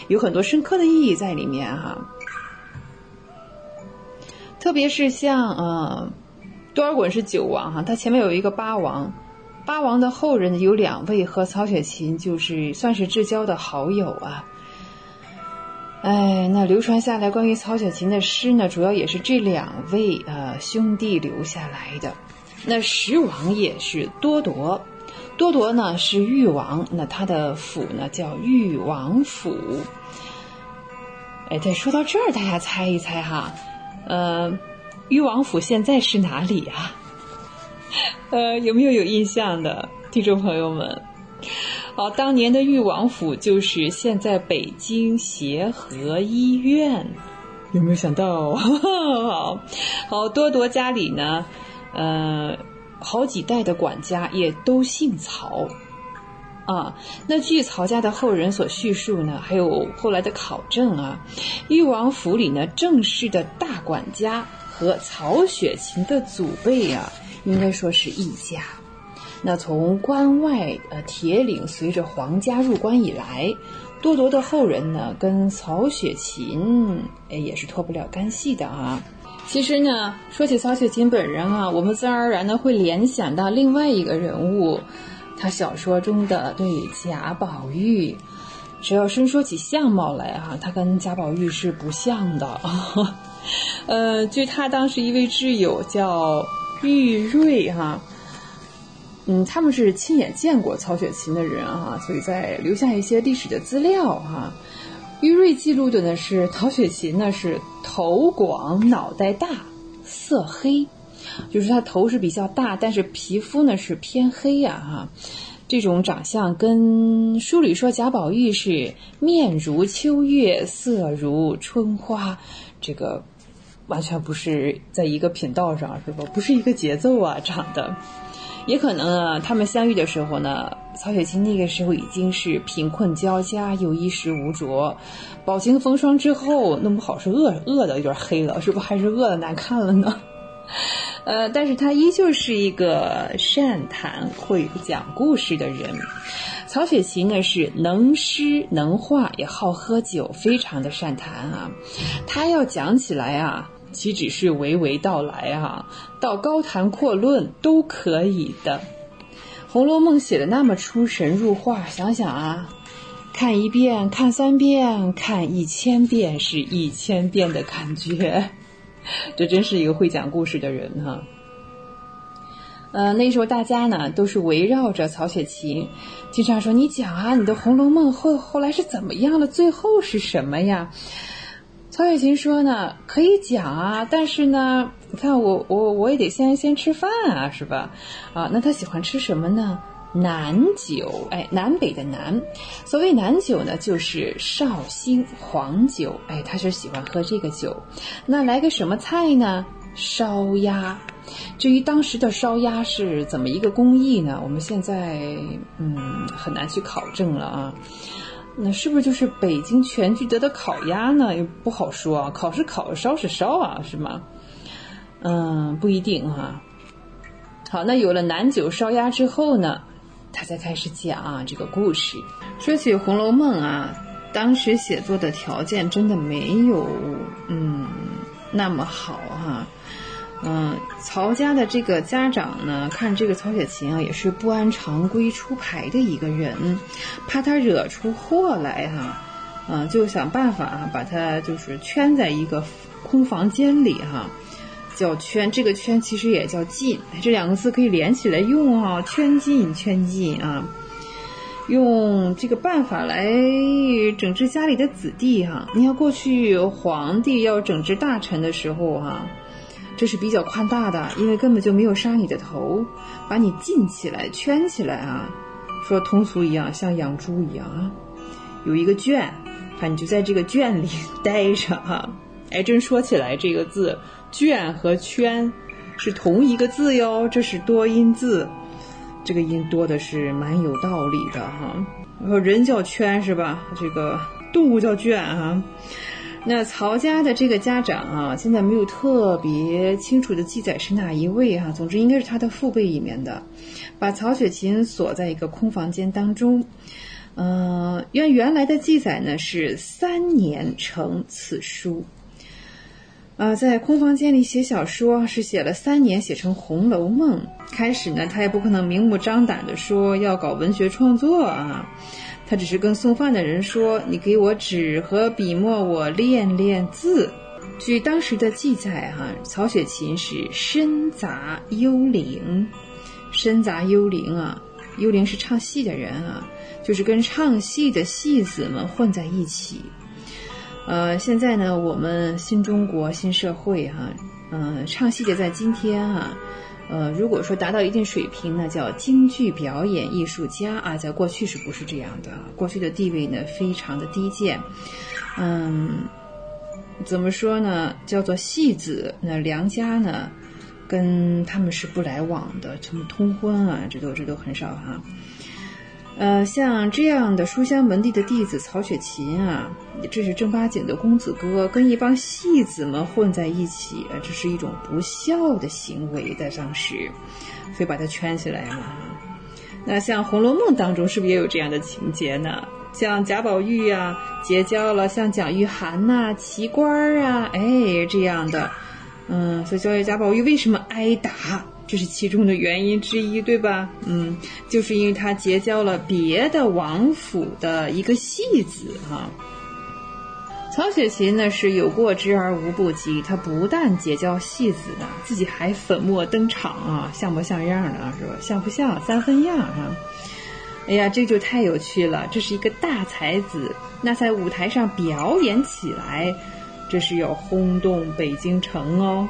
有很多深刻的意义在里面哈。特别是像呃，多尔衮是九王哈，他前面有一个八王。八王的后人有两位和曹雪芹就是算是至交的好友啊。哎，那流传下来关于曹雪芹的诗呢，主要也是这两位呃兄弟留下来的。那十王爷是多铎，多铎呢是誉王，那他的府呢叫誉王府。哎，对，说到这儿，大家猜一猜哈，呃，誉王府现在是哪里啊？呃，有没有有印象的听众朋友们？好，当年的裕王府就是现在北京协和医院，有没有想到？好，好多多家里呢，呃，好几代的管家也都姓曹啊。那据曹家的后人所叙述呢，还有后来的考证啊，裕王府里呢，正式的大管家和曹雪芹的祖辈啊。应该说是一家。那从关外呃铁岭随着皇家入关以来，多铎的后人呢，跟曹雪芹哎也是脱不了干系的啊。其实呢，说起曹雪芹本人啊，我们自然而然的会联想到另外一个人物，他小说中的对贾宝玉。只要伸说起相貌来哈，他跟贾宝玉是不像的。呃，据他当时一位挚友叫。玉瑞哈，嗯，他们是亲眼见过曹雪芹的人哈，所以在留下一些历史的资料哈。玉瑞记录的呢是曹雪芹呢是头广脑袋大，色黑，就是他头是比较大，但是皮肤呢是偏黑呀哈。这种长相跟书里说贾宝玉是面如秋月，色如春花，这个。完全不是在一个频道上，是吧？不是一个节奏啊，长得，也可能啊，他们相遇的时候呢，曹雪芹那个时候已经是贫困交加，又衣食无着，饱经风霜之后，弄不好是饿饿的有点黑了，是不？还是饿的难看了呢？呃，但是他依旧是一个善谈会讲故事的人。曹雪芹呢是能诗能画，也好喝酒，非常的善谈啊。他要讲起来啊。岂只是娓娓道来啊？到高谈阔论都可以的。《红楼梦》写的那么出神入化，想想啊，看一遍、看三遍、看一千遍是一千遍的感觉。这真是一个会讲故事的人哈。呃，那时候大家呢都是围绕着曹雪芹，经常说：“你讲啊，你的《红楼梦》后后来是怎么样了？最后是什么呀？”曹雪芹说呢，可以讲啊，但是呢，你看我我我也得先先吃饭啊，是吧？啊，那他喜欢吃什么呢？南酒，哎，南北的南。所谓南酒呢，就是绍兴黄酒，哎，他是喜欢喝这个酒。那来个什么菜呢？烧鸭。至于当时的烧鸭是怎么一个工艺呢？我们现在嗯很难去考证了啊。那是不是就是北京全聚德的烤鸭呢？也不好说啊，烤是烤，烧是烧啊，是吗？嗯，不一定哈。好，那有了南酒烧鸭之后呢，他才开始讲这个故事。说起《红楼梦》啊，当时写作的条件真的没有嗯那么好哈。嗯，曹家的这个家长呢，看这个曹雪芹啊，也是不按常规出牌的一个人，怕他惹出祸来哈，嗯，就想办法啊，把他就是圈在一个空房间里哈，叫圈，这个圈其实也叫禁，这两个字可以连起来用哈，圈禁圈禁啊。用这个办法来整治家里的子弟哈。你看过去皇帝要整治大臣的时候哈，这是比较宽大的，因为根本就没有杀你的头，把你禁起来、圈起来啊。说通俗一样，像养猪一样啊，有一个圈，反正就在这个圈里待着哈。哎，真说起来，这个字“圈”和“圈”是同一个字哟，这是多音字。这个音多的是蛮有道理的哈。然后人叫圈是吧？这个动物叫圈哈。那曹家的这个家长啊，现在没有特别清楚的记载是哪一位哈。总之应该是他的父辈里面的，把曹雪芹锁在一个空房间当中。嗯，原原来的记载呢是三年成此书。啊，在空房间里写小说是写了三年，写成《红楼梦》。开始呢，他也不可能明目张胆的说要搞文学创作啊，他只是跟送饭的人说：“你给我纸和笔墨，我练练字。”据当时的记载，哈，曹雪芹是深杂幽灵，深杂幽灵啊，幽灵是唱戏的人啊，就是跟唱戏的戏子们混在一起。呃，现在呢，我们新中国新社会哈，嗯，唱戏的在今天哈，呃，如果说达到一定水平那，叫京剧表演艺术家啊，在过去是不是这样的？过去的地位呢，非常的低贱，嗯，怎么说呢？叫做戏子，那梁家呢，跟他们是不来往的，什么通婚啊，这都这都很少哈。呃，像这样的书香门第的弟子曹雪芹啊，这是正八经的公子哥，跟一帮戏子们混在一起，这是一种不孝的行为，在当时，所以把他圈起来嘛。那像《红楼梦》当中，是不是也有这样的情节呢？像贾宝玉啊，结交了像蒋玉菡呐、奇官啊，哎，这样的，嗯，所以教育贾宝玉为什么挨打？这是其中的原因之一，对吧？嗯，就是因为他结交了别的王府的一个戏子哈。曹雪芹呢是有过之而无不及，他不但结交戏子呢，自己还粉墨登场啊，像不像样的是吧？像不像？三分样啊！哎呀，这就太有趣了，这是一个大才子，那在舞台上表演起来，这是要轰动北京城哦。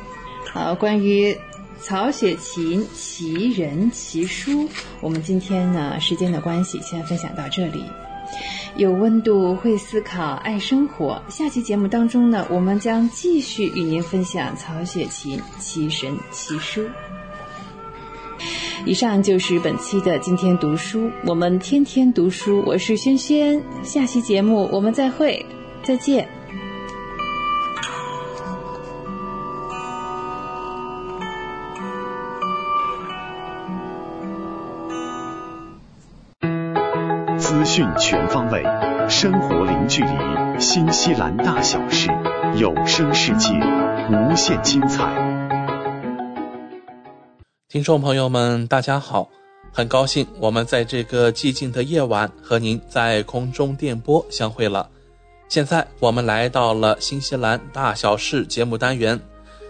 好，关于。曹雪芹奇人奇书，我们今天呢时间的关系，先分享到这里。有温度，会思考，爱生活。下期节目当中呢，我们将继续与您分享曹雪芹奇神奇书。以上就是本期的今天读书，我们天天读书，我是轩轩。下期节目我们再会，再见。讯全方位，生活零距离，新西兰大小事，有声世界，无限精彩。听众朋友们，大家好，很高兴我们在这个寂静的夜晚和您在空中电波相会了。现在我们来到了新西兰大小事节目单元，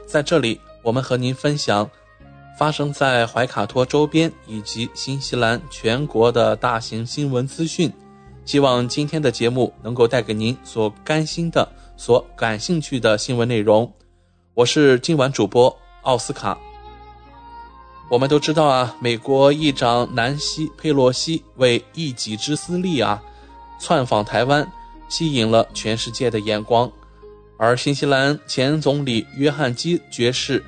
在这里我们和您分享。发生在怀卡托周边以及新西兰全国的大型新闻资讯，希望今天的节目能够带给您所关心的、所感兴趣的新闻内容。我是今晚主播奥斯卡。我们都知道啊，美国议长南希·佩洛西为一己之私利啊，窜访台湾，吸引了全世界的眼光，而新西兰前总理约翰基爵士。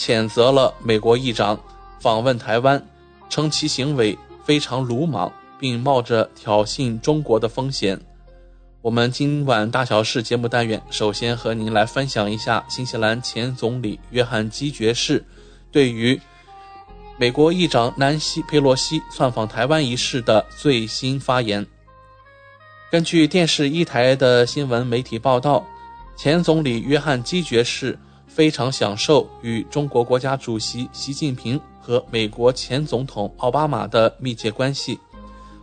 谴责了美国议长访问台湾，称其行为非常鲁莽，并冒着挑衅中国的风险。我们今晚大小事节目单元，首先和您来分享一下新西兰前总理约翰基爵士对于美国议长南希·佩洛西窜访台湾一事的最新发言。根据电视一台的新闻媒体报道，前总理约翰基爵士。非常享受与中国国家主席习近平和美国前总统奥巴马的密切关系。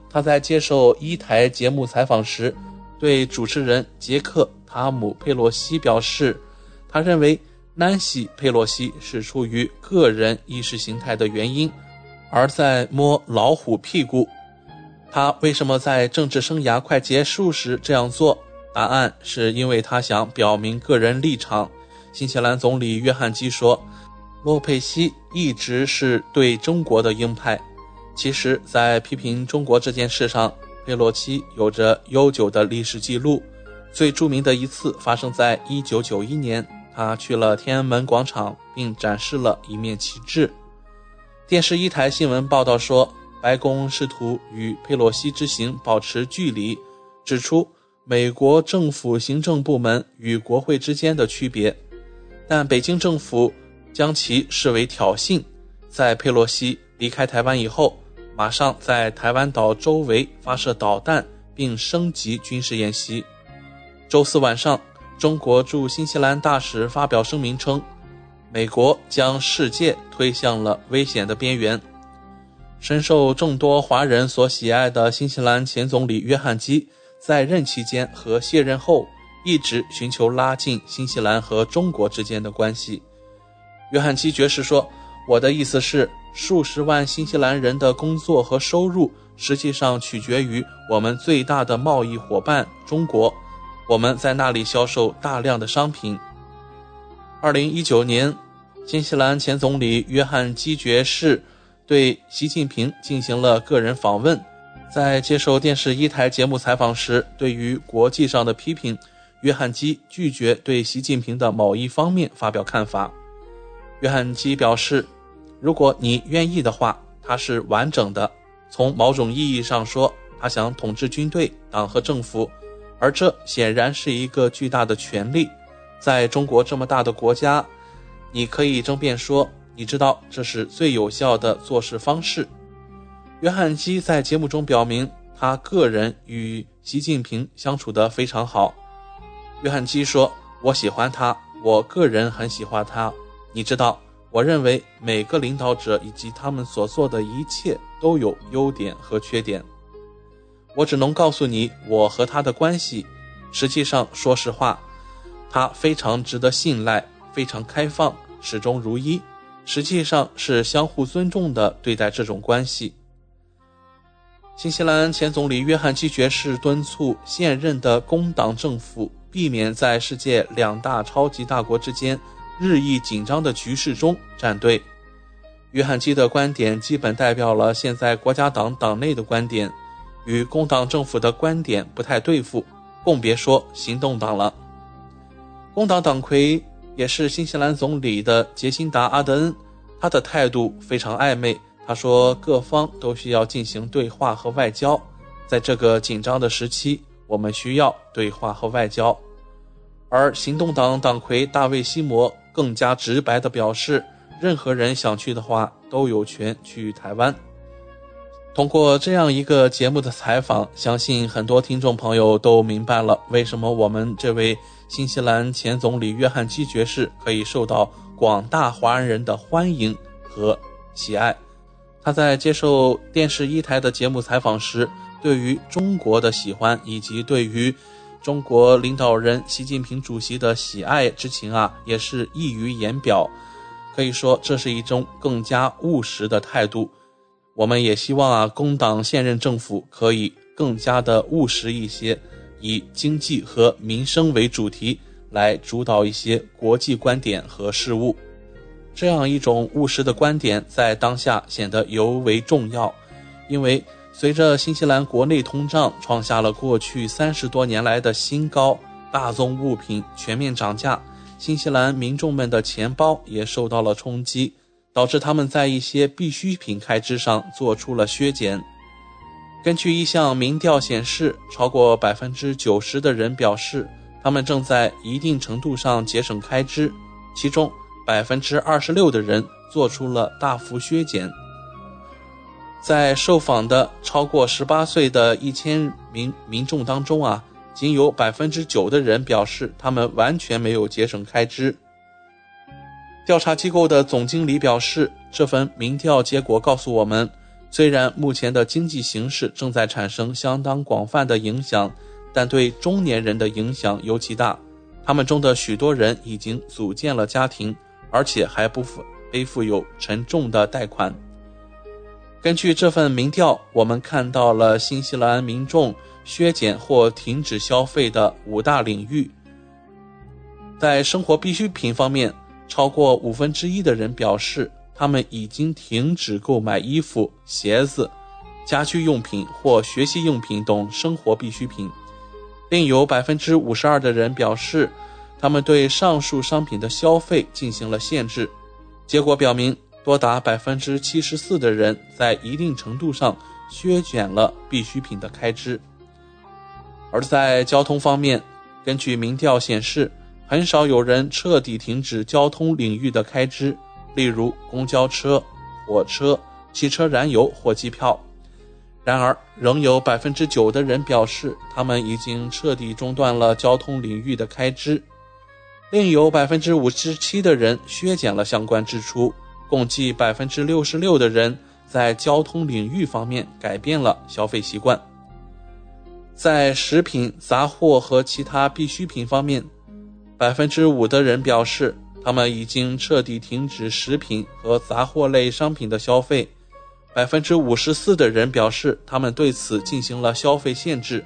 他在接受一台节目采访时，对主持人杰克·塔姆·佩洛西表示，他认为南希·佩洛西是出于个人意识形态的原因，而在摸老虎屁股。他为什么在政治生涯快结束时这样做？答案是因为他想表明个人立场。新西兰总理约翰基说：“洛佩西一直是对中国的鹰派。其实，在批评中国这件事上，佩洛西有着悠久的历史记录。最著名的一次发生在1991年，他去了天安门广场，并展示了一面旗帜。电视一台新闻报道说，白宫试图与佩洛西之行保持距离，指出美国政府行政部门与国会之间的区别。但北京政府将其视为挑衅，在佩洛西离开台湾以后，马上在台湾岛周围发射导弹，并升级军事演习。周四晚上，中国驻新西兰大使发表声明称。美国将世界推向了危险的边缘。深受众多华人所喜爱的新西兰前总理约翰基，在任期间和卸任后，一直寻求拉近新西兰和中国之间的关系。约翰基爵士说：“我的意思是，数十万新西兰人的工作和收入，实际上取决于我们最大的贸易伙伴中国。我们在那里销售大量的商品。”二零一九年，新西兰前总理约翰基爵士对习近平进行了个人访问。在接受电视一台节目采访时，对于国际上的批评，约翰基拒绝对习近平的某一方面发表看法。约翰基表示：“如果你愿意的话，他是完整的。从某种意义上说，他想统治军队、党和政府，而这显然是一个巨大的权利。”在中国这么大的国家，你可以争辩说，你知道这是最有效的做事方式。约翰基在节目中表明，他个人与习近平相处得非常好。约翰基说：“我喜欢他，我个人很喜欢他。你知道，我认为每个领导者以及他们所做的一切都有优点和缺点。我只能告诉你我和他的关系。实际上，说实话。”他非常值得信赖，非常开放，始终如一，实际上是相互尊重的对待这种关系。新西兰前总理约翰基爵士敦促现任的工党政府避免在世界两大超级大国之间日益紧张的局势中站队。约翰基的观点基本代表了现在国家党党内的观点，与工党政府的观点不太对付，更别说行动党了。工党党魁也是新西兰总理的杰辛达·阿德恩，他的态度非常暧昧。他说，各方都需要进行对话和外交，在这个紧张的时期，我们需要对话和外交。而行动党党魁大卫·西摩更加直白地表示，任何人想去的话，都有权去台湾。通过这样一个节目的采访，相信很多听众朋友都明白了为什么我们这位新西兰前总理约翰基爵士可以受到广大华人的欢迎和喜爱。他在接受电视一台的节目采访时，对于中国的喜欢以及对于中国领导人习近平主席的喜爱之情啊，也是溢于言表。可以说，这是一种更加务实的态度。我们也希望啊，工党现任政府可以更加的务实一些，以经济和民生为主题来主导一些国际观点和事务。这样一种务实的观点在当下显得尤为重要，因为随着新西兰国内通胀创下了过去三十多年来的新高，大宗物品全面涨价，新西兰民众们的钱包也受到了冲击。导致他们在一些必需品开支上做出了削减。根据一项民调显示，超过百分之九十的人表示，他们正在一定程度上节省开支，其中百分之二十六的人做出了大幅削减。在受访的超过十八岁的一千名民众当中啊，仅有百分之九的人表示他们完全没有节省开支。调查机构的总经理表示，这份民调结果告诉我们，虽然目前的经济形势正在产生相当广泛的影响，但对中年人的影响尤其大。他们中的许多人已经组建了家庭，而且还不负背负有沉重的贷款。根据这份民调，我们看到了新西兰民众削减或停止消费的五大领域。在生活必需品方面，超过五分之一的人表示，他们已经停止购买衣服、鞋子、家居用品或学习用品等生活必需品。另有百分之五十二的人表示，他们对上述商品的消费进行了限制。结果表明，多达百分之七十四的人在一定程度上削减了必需品的开支。而在交通方面，根据民调显示。很少有人彻底停止交通领域的开支，例如公交车、火车、汽车燃油或机票。然而，仍有百分之九的人表示，他们已经彻底中断了交通领域的开支。另有百分之五十七的人削减了相关支出，共计百分之六十六的人在交通领域方面改变了消费习惯。在食品、杂货和其他必需品方面。百分之五的人表示，他们已经彻底停止食品和杂货类商品的消费。百分之五十四的人表示，他们对此进行了消费限制。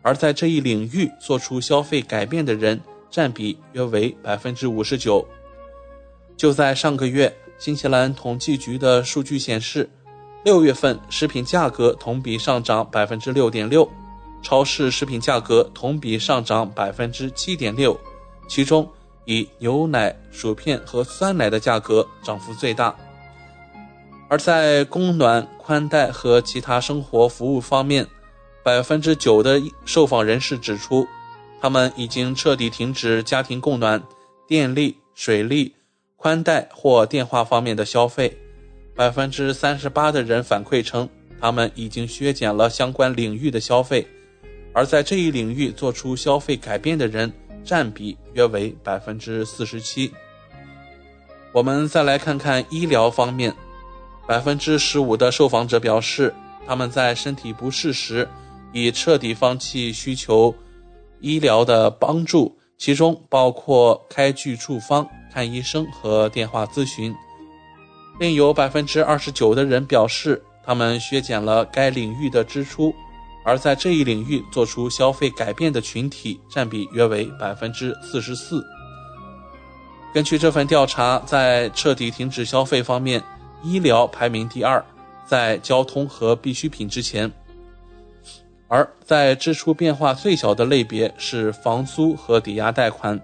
而在这一领域做出消费改变的人占比约为百分之五十九。就在上个月，新西兰统计局的数据显示，六月份食品价格同比上涨百分之六点六，超市食品价格同比上涨百分之七点六。其中，以牛奶、薯片和酸奶的价格涨幅最大。而在供暖、宽带和其他生活服务方面，百分之九的受访人士指出，他们已经彻底停止家庭供暖、电力、水利、宽带或电话方面的消费。百分之三十八的人反馈称，他们已经削减了相关领域的消费。而在这一领域做出消费改变的人。占比约为百分之四十七。我们再来看看医疗方面，百分之十五的受访者表示，他们在身体不适时已彻底放弃需求医疗的帮助，其中包括开具处方、看医生和电话咨询。另有百分之二十九的人表示，他们削减了该领域的支出。而在这一领域做出消费改变的群体占比约为百分之四十四。根据这份调查，在彻底停止消费方面，医疗排名第二，在交通和必需品之前。而在支出变化最小的类别是房租和抵押贷款，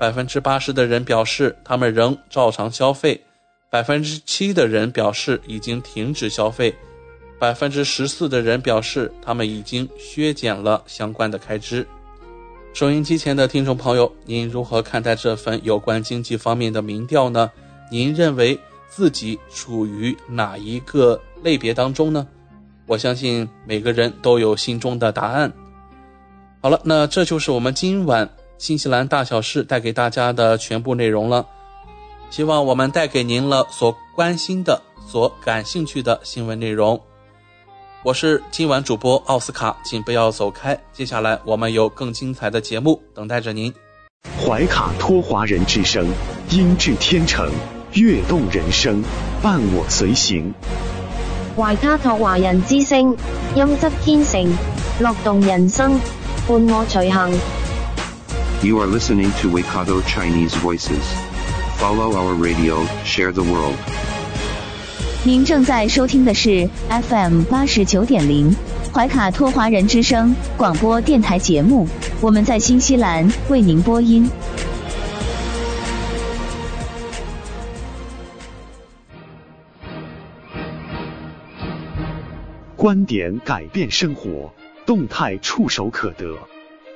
百分之八十的人表示他们仍照常消费，百分之七的人表示已经停止消费。百分之十四的人表示，他们已经削减了相关的开支。收音机前的听众朋友，您如何看待这份有关经济方面的民调呢？您认为自己处于哪一个类别当中呢？我相信每个人都有心中的答案。好了，那这就是我们今晚新西兰大小事带给大家的全部内容了。希望我们带给您了所关心的、所感兴趣的新闻内容。我是今晚主播奥斯卡，请不要走开，接下来我们有更精彩的节目等待着您。怀卡托华人之声，音质天成，悦动人生，伴我随行。怀卡托华人之声，音质天成，乐动人生，伴我随行。You are listening to Waikato Chinese Voices. Follow our radio, share the world. 您正在收听的是 FM 八十九点零怀卡托华人之声广播电台节目，我们在新西兰为您播音。观点改变生活，动态触手可得。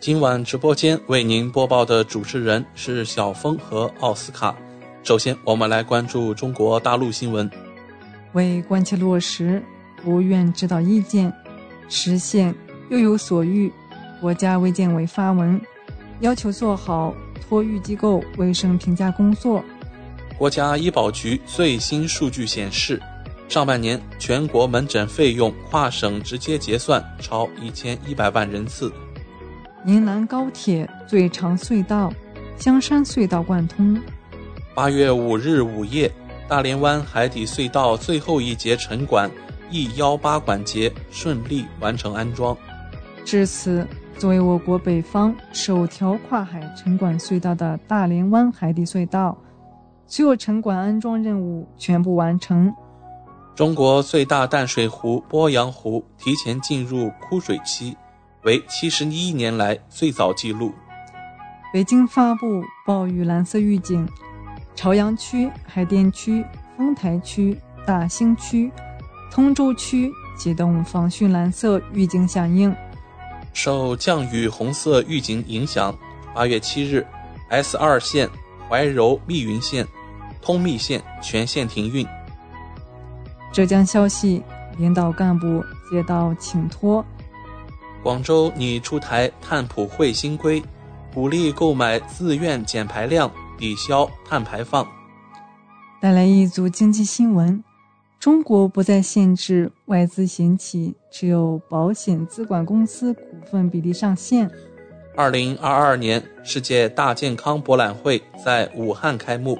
今晚直播间为您播报的主持人是小峰和奥斯卡。首先，我们来关注中国大陆新闻。为贯切落实，国务院指导意见实现幼有所欲，国家卫健委发文要求做好托育机构卫生评价工作。国家医保局最新数据显示，上半年全国门诊费用跨省直接结算超一千一百万人次。宁南高铁最长隧道香山隧道贯通。八月五日午夜，大连湾海底隧道最后一节沉管 E 幺八管节顺利完成安装。至此，作为我国北方首条跨海沉管隧道的大连湾海底隧道，所有沉管安装任务全部完成。中国最大淡水湖鄱阳湖提前进入枯水期，为七十一年来最早记录。北京发布暴雨蓝色预警，朝阳区、海淀区、丰台区、大兴区、通州区启动防汛蓝色预警响应。受降雨红色预警影响，八月七日，S 二线、怀柔密云线、通密线全线停运。浙江消息，领导干部接到请托。广州拟出台碳普惠新规，鼓励购买自愿减排量，抵消碳排放。带来一组经济新闻：中国不再限制外资险企持有保险资管公司股份比例上限。二零二二年世界大健康博览会在武汉开幕，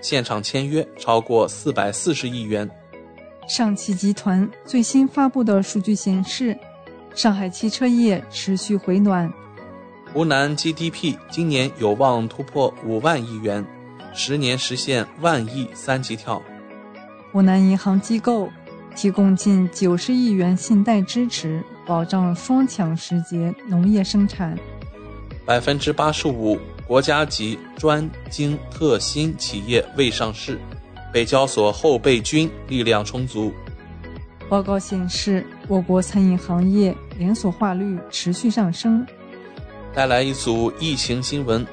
现场签约超过四百四十亿元。上汽集团最新发布的数据显示，上海汽车业持续回暖。湖南 GDP 今年有望突破五万亿元，十年实现万亿三级跳。湖南银行机构提供近九十亿元信贷支持，保障双抢时节农业生产。百分之八十五国家级专精特新企业未上市。北交所后备军力量充足。报告显示，我国餐饮行业连锁化率持续上升。带来一组疫情新闻：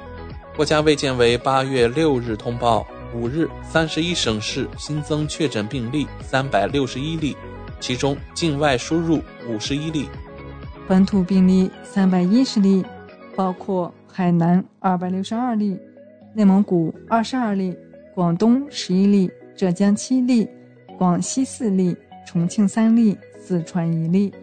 国家卫健委八月六日通报，五日三十一省市新增确诊病例三百六十一例，其中境外输入五十一例，本土病例三百一十例，包括海南二百六十二例，内蒙古二十二例。广东十一例，浙江七例，广西四例，重庆三例，四川一例。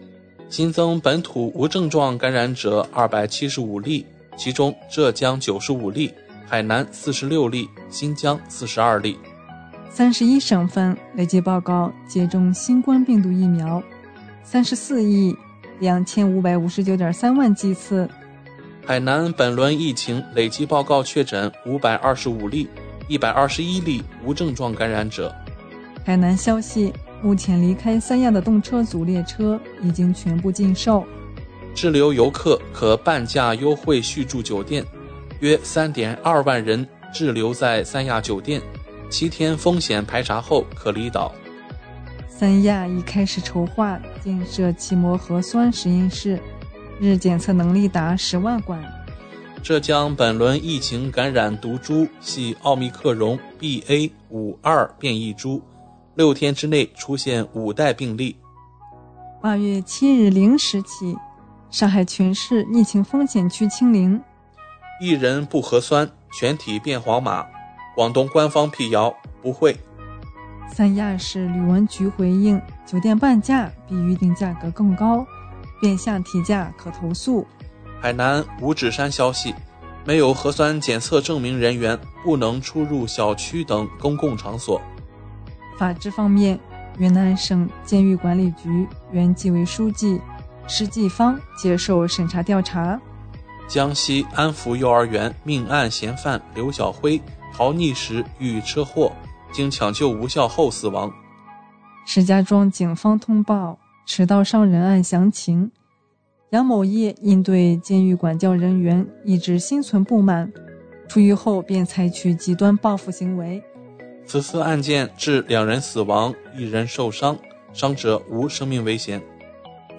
新增本土无症状感染者二百七十五例，其中浙江九十五例，海南四十六例，新疆四十二例。三十一省份累计报告接种新冠病毒疫苗三十四亿两千五百五十九点三万剂次。海南本轮疫情累计报告确诊五百二十五例。一百二十一例无症状感染者。海南消息：目前离开三亚的动车组列车已经全部禁售，滞留游客可半价优惠续住酒店，约三点二万人滞留在三亚酒店，七天风险排查后可离岛。三亚已开始筹划建设气膜核酸实验室，日检测能力达十万管。浙江本轮疫情感染毒株系奥密克戎 BA. 五二变异株，六天之内出现五代病例。八月七日零时起，上海全市疫情风险区清零，一人不核酸，全体变黄码。广东官方辟谣，不会。三亚市旅文局回应：酒店半价比预定价格更高，变相提价可投诉。海南五指山消息，没有核酸检测证明人员不能出入小区等公共场所。法治方面，云南省监狱管理局原纪委书记施继芳接受审查调查。江西安福幼儿园命案嫌犯刘晓辉逃匿时遇车祸，经抢救无效后死亡。石家庄警方通报持刀伤人案详情。杨某业因对监狱管教人员一直心存不满，出狱后便采取极端报复行为。此次案件致两人死亡，一人受伤，伤者无生命危险。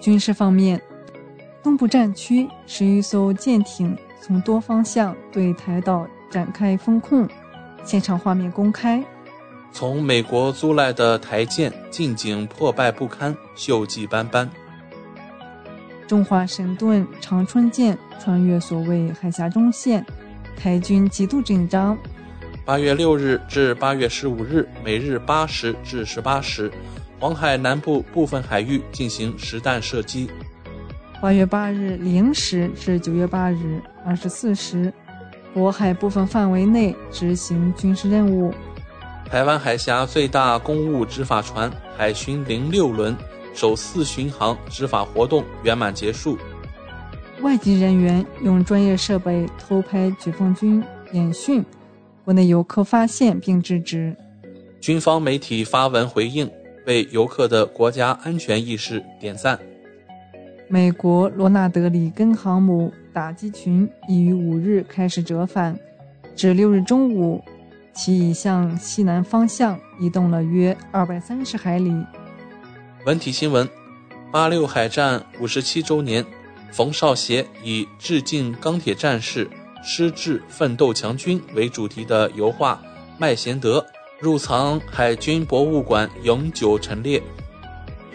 军事方面，东部战区十余艘舰艇从多方向对台岛展开风控，现场画面公开。从美国租来的台舰近景破败不堪，锈迹斑斑。中华神盾长春舰穿越所谓海峡中线，台军极度紧张。八月六日至八月十五日，每日八时至十八时，黄海南部部分海域进行实弹射击。八月八日零时至九月八日二十四时，渤海部分范围内执行军事任务。台湾海峡最大公务执法船海巡零六轮首次巡航执法活动圆满结束。外籍人员用专业设备偷拍解放军演训，国内游客发现并制止。军方媒体发文回应，为游客的国家安全意识点赞。美国罗纳德里根航母打击群已于五日开始折返，至六日中午。其已向西南方向移动了约二百三十海里。文体新闻：八六海战五十七周年，冯绍协以致敬钢铁战士、矢志奋斗强军为主题的油画《麦贤德》入藏海军博物馆，永久陈列。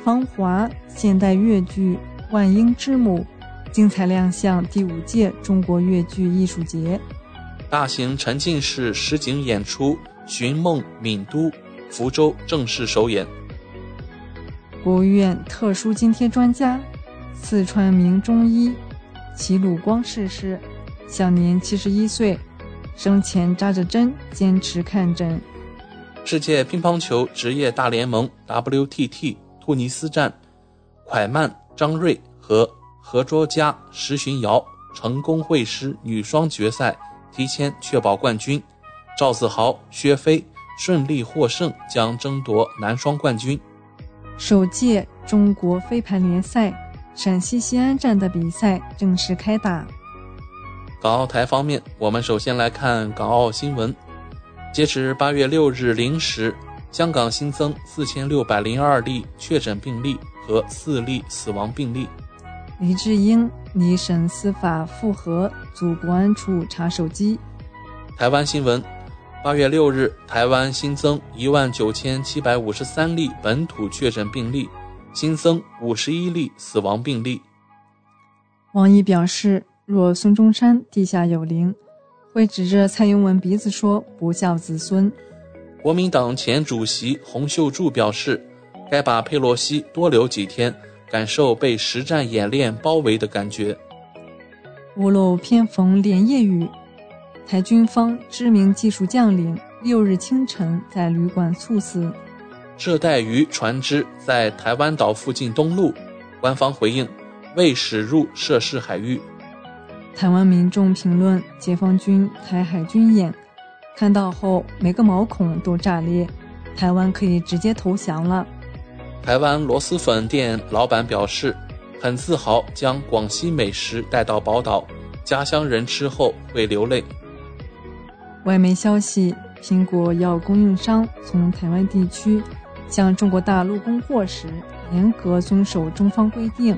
芳华现代越剧《万英之母》精彩亮相第五届中国越剧艺术节。大型沉浸式实景演出《寻梦闽都》福州正式首演。国务院特殊津贴专家、四川名中医齐鲁光逝世，享年七十一岁。生前扎着针坚持看诊。世界乒乓球职业大联盟 WTT 突尼斯站，蒯曼、张睿和何卓佳、石巡瑶成功会师女双决赛。提前确保冠军，赵子豪、薛飞顺利获胜，将争夺男双冠军。首届中国飞盘联赛陕西西安站的比赛正式开打。港澳台方面，我们首先来看港澳新闻。截止八月六日零时，香港新增四千六百零二例确诊病例和四例死亡病例。黎智英拟审司法复核组国安处查手机。台湾新闻：八月六日，台湾新增一万九千七百五十三例本土确诊病例，新增五十一例死亡病例。王毅表示，若孙中山地下有灵，会指着蔡英文鼻子说不孝子孙。国民党前主席洪秀柱表示，该把佩洛西多留几天。感受被实战演练包围的感觉。屋漏偏逢连夜雨，台军方知名技术将领六日清晨在旅馆猝死。热带鱼船只在台湾岛附近东陆，官方回应未驶入涉事海域。台湾民众评论解放军台海军演，看到后每个毛孔都炸裂，台湾可以直接投降了。台湾螺蛳粉店老板表示，很自豪将广西美食带到宝岛，家乡人吃后会流泪。外媒消息，苹果要供应商从台湾地区向中国大陆供货时，严格遵守中方规定。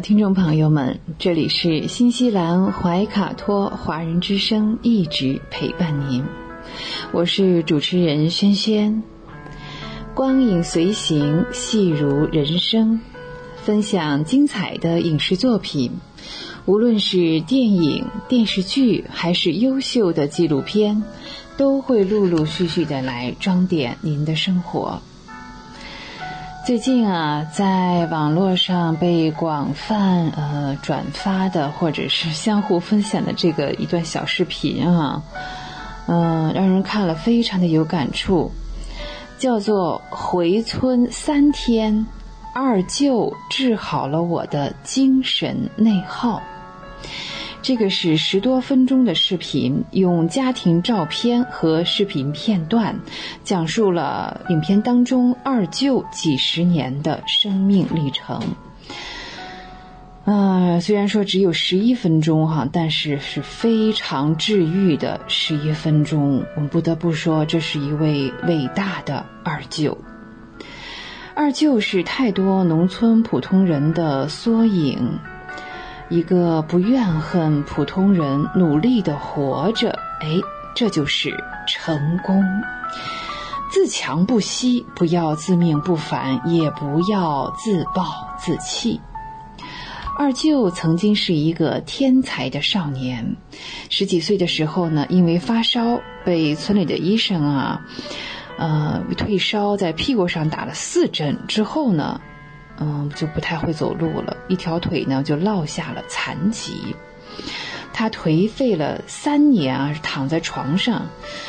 听众朋友们，这里是新西兰怀卡托华人之声，一直陪伴您。我是主持人轩轩。光影随行，戏如人生，分享精彩的影视作品无论是电影、电视剧，还是优秀的纪录片，都会陆陆续续的来装点您的生活。最近啊，在网络上被广泛呃转发的，或者是相互分享的这个一段小视频啊，嗯，让人看了非常的有感触，叫做“回村三天，二舅治好了我的精神内耗”。这个是十多分钟的视频，用家庭照片和视频片段，讲述了影片当中二舅几十年的生命历程。啊，虽然说只有十一分钟哈，但是是非常治愈的十一分钟。我们不得不说，这是一位伟大的二舅。二舅是太多农村普通人的缩影。一个不怨恨普通人，努力的活着，哎，这就是成功。自强不息，不要自命不凡，也不要自暴自弃。二舅曾经是一个天才的少年，十几岁的时候呢，因为发烧被村里的医生啊，呃，退烧在屁股上打了四针之后呢。嗯，就不太会走路了，一条腿呢就落下了残疾。他颓废了三年啊，躺在床上，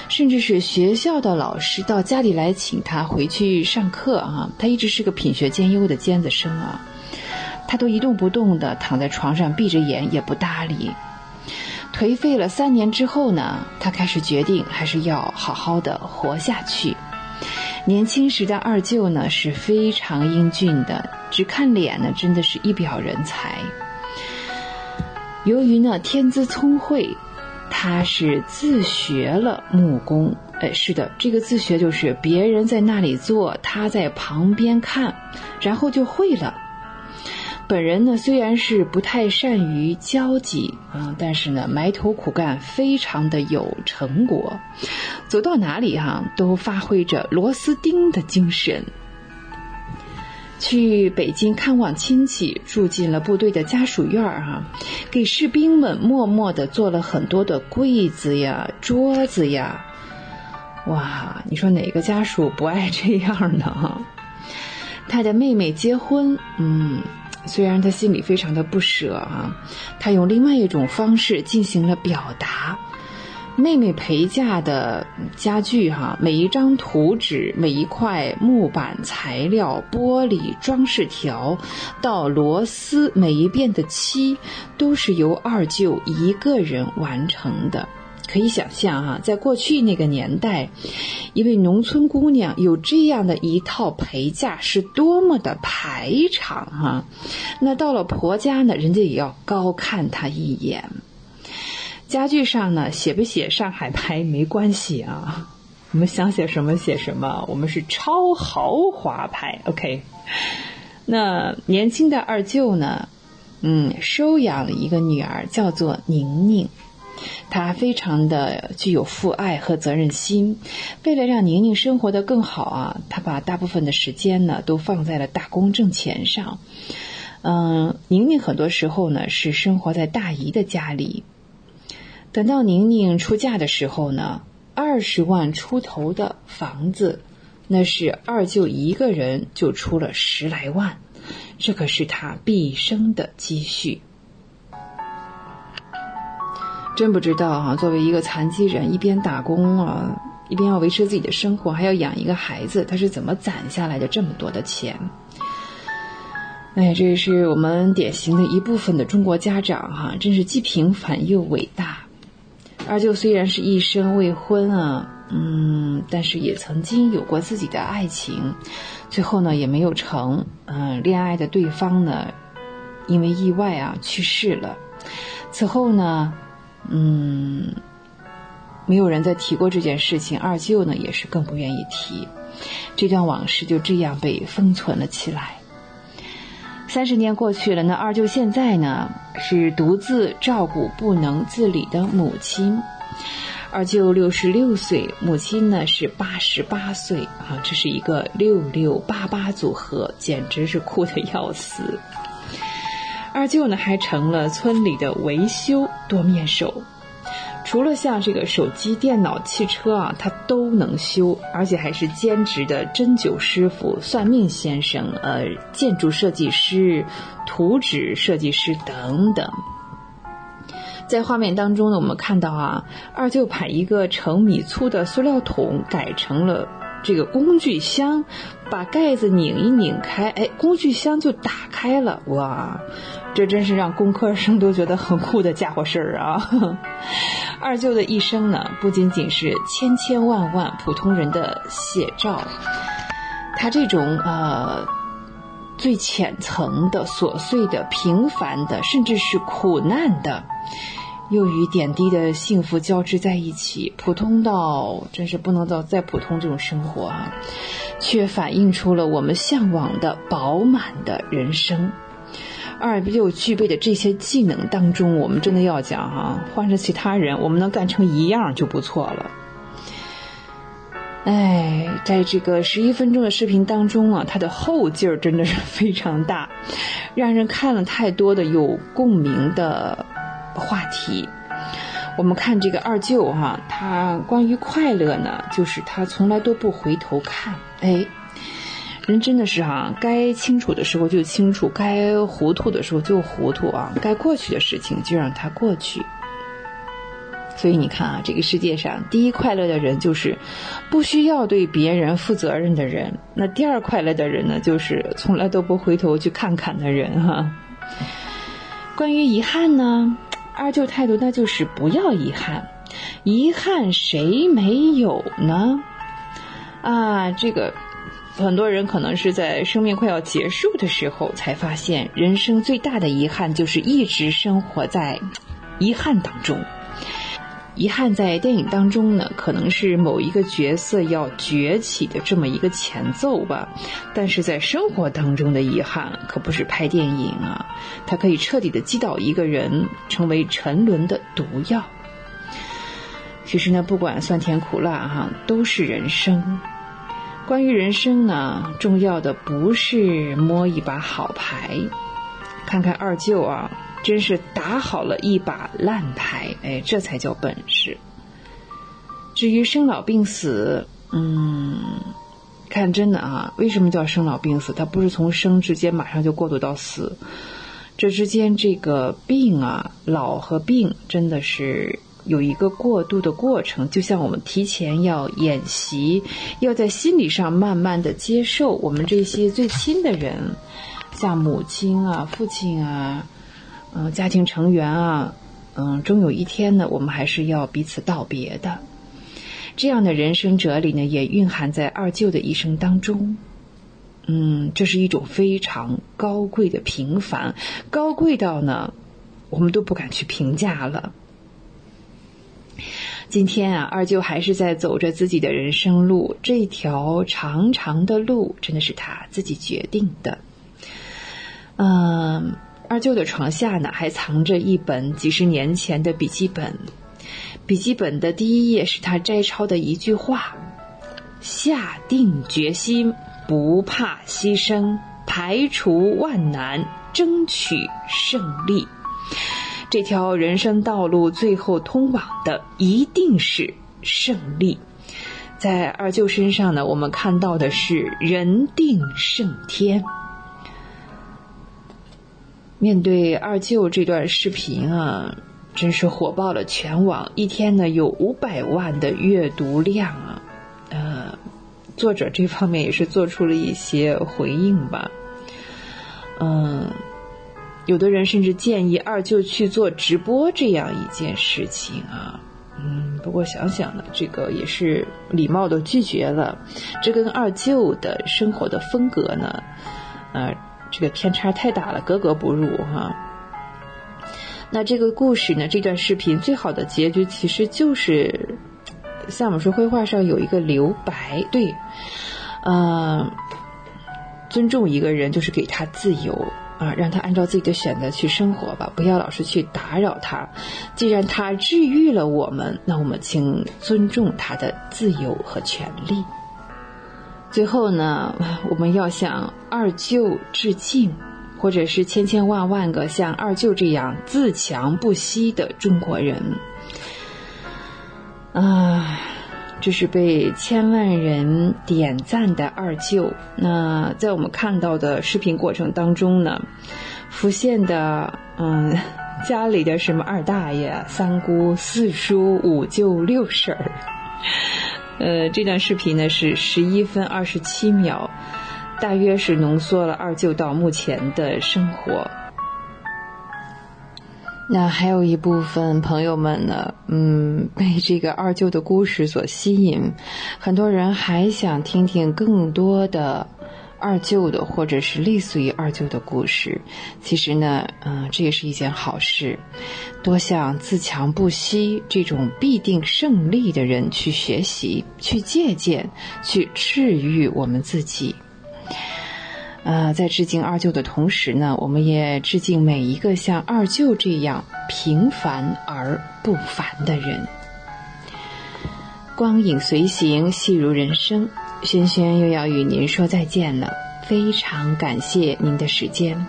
甚至是学校的老师到家里来请他回去上课啊。他一直是个品学兼优的尖子生啊，他都一动不动的躺在床上，闭着眼也不搭理。颓废了三年之后呢，他开始决定还是要好好的活下去。年轻时的二舅呢是非常英俊的，只看脸呢真的是一表人才。由于呢天资聪慧，他是自学了木工。哎，是的，这个自学就是别人在那里做，他在旁边看，然后就会了。本人呢虽然是不太善于交际啊，但是呢埋头苦干，非常的有成果，走到哪里哈都发挥着螺丝钉的精神。去北京看望亲戚，住进了部队的家属院儿哈，给士兵们默默的做了很多的柜子呀、桌子呀。哇，你说哪个家属不爱这样呢？哈，他的妹妹结婚，嗯。虽然他心里非常的不舍啊，他用另外一种方式进行了表达。妹妹陪嫁的家具哈，每一张图纸、每一块木板材料、玻璃装饰条，到螺丝每一遍的漆，都是由二舅一个人完成的。可以想象哈，在过去那个年代，一位农村姑娘有这样的一套陪嫁是多么的排场哈。那到了婆家呢，人家也要高看她一眼。家具上呢，写不写上海牌没关系啊，我们想写什么写什么，我们是超豪华牌。OK，那年轻的二舅呢，嗯，收养了一个女儿，叫做宁宁。他非常的具有父爱和责任心，为了让宁宁生活的更好啊，他把大部分的时间呢都放在了打工挣钱上。嗯，宁宁很多时候呢是生活在大姨的家里。等到宁宁出嫁的时候呢，二十万出头的房子，那是二舅一个人就出了十来万，这可是他毕生的积蓄。真不知道哈，作为一个残疾人，一边打工啊，一边要维持自己的生活，还要养一个孩子，他是怎么攒下来的这么多的钱？哎，这是我们典型的一部分的中国家长哈，真是既平凡又伟大。二舅虽然是一生未婚啊，嗯，但是也曾经有过自己的爱情，最后呢也没有成。嗯，恋爱的对方呢，因为意外啊去世了。此后呢。嗯，没有人再提过这件事情，二舅呢也是更不愿意提，这段往事就这样被封存了起来。三十年过去了，那二舅现在呢是独自照顾不能自理的母亲。二舅六十六岁，母亲呢是八十八岁啊，这是一个六六八八组合，简直是哭得要死。二舅呢还成了村里的维修多面手。除了像这个手机、电脑、汽车啊，他都能修，而且还是兼职的针灸师傅、算命先生、呃，建筑设计师、图纸设计师等等。在画面当中呢，我们看到啊，二舅把一个成米粗的塑料桶改成了这个工具箱，把盖子拧一拧开，哎，工具箱就打开了，哇，这真是让工科生都觉得很酷的家伙事儿啊！二舅的一生呢，不仅仅是千千万万普通人的写照，他这种呃最浅层的、琐碎的、平凡的，甚至是苦难的，又与点滴的幸福交织在一起，普通到真是不能到再普通这种生活啊，却反映出了我们向往的饱满的人生。二舅具备的这些技能当中，我们真的要讲哈，换成其他人，我们能干成一样就不错了。哎，在这个十一分钟的视频当中啊，他的后劲儿真的是非常大，让人看了太多的有共鸣的话题。我们看这个二舅哈，他关于快乐呢，就是他从来都不回头看，哎。人真的是哈，该清楚的时候就清楚，该糊涂的时候就糊涂啊，该过去的事情就让它过去。所以你看啊，这个世界上第一快乐的人就是不需要对别人负责任的人。那第二快乐的人呢，就是从来都不回头去看看的人哈。关于遗憾呢，二舅态度那就是不要遗憾，遗憾谁没有呢？啊，这个。很多人可能是在生命快要结束的时候才发现，人生最大的遗憾就是一直生活在遗憾当中。遗憾在电影当中呢，可能是某一个角色要崛起的这么一个前奏吧。但是在生活当中的遗憾可不是拍电影啊，它可以彻底的击倒一个人，成为沉沦的毒药。其实呢，不管酸甜苦辣哈，都是人生。关于人生呢，重要的不是摸一把好牌，看看二舅啊，真是打好了一把烂牌，哎，这才叫本事。至于生老病死，嗯，看真的啊，为什么叫生老病死？它不是从生之间马上就过渡到死，这之间这个病啊，老和病真的是。有一个过渡的过程，就像我们提前要演习，要在心理上慢慢的接受我们这些最亲的人，像母亲啊、父亲啊，嗯，家庭成员啊，嗯，终有一天呢，我们还是要彼此道别的。这样的人生哲理呢，也蕴含在二舅的一生当中。嗯，这是一种非常高贵的平凡，高贵到呢，我们都不敢去评价了。今天啊，二舅还是在走着自己的人生路，这条长长的路真的是他自己决定的。嗯，二舅的床下呢，还藏着一本几十年前的笔记本，笔记本的第一页是他摘抄的一句话：“下定决心，不怕牺牲，排除万难，争取胜利。”这条人生道路最后通往的一定是胜利。在二舅身上呢，我们看到的是人定胜天。面对二舅这段视频啊，真是火爆了全网，一天呢有五百万的阅读量啊。呃，作者这方面也是做出了一些回应吧。嗯。有的人甚至建议二舅去做直播这样一件事情啊，嗯，不过想想呢，这个也是礼貌的拒绝了。这跟二舅的生活的风格呢，呃，这个偏差太大了，格格不入哈。那这个故事呢，这段视频最好的结局其实就是，像我们说绘画上有一个留白，对，嗯，尊重一个人就是给他自由。啊，让他按照自己的选择去生活吧，不要老是去打扰他。既然他治愈了我们，那我们请尊重他的自由和权利。最后呢，我们要向二舅致敬，或者是千千万万个像二舅这样自强不息的中国人。啊，这是被千万人点赞的二舅。那在我们看到的视频过程当中呢，浮现的嗯，家里的什么二大爷、三姑、四叔、五舅、六婶儿。呃，这段视频呢是十一分二十七秒，大约是浓缩了二舅到目前的生活。那还有一部分朋友们呢，嗯，被这个二舅的故事所吸引，很多人还想听听更多的。二舅的，或者是类似于二舅的故事，其实呢，嗯，这也是一件好事。多向自强不息、这种必定胜利的人去学习、去借鉴、去治愈我们自己。呃，在致敬二舅的同时呢，我们也致敬每一个像二舅这样平凡而不凡的人。光影随行，戏如人生。轩轩又要与您说再见了，非常感谢您的时间。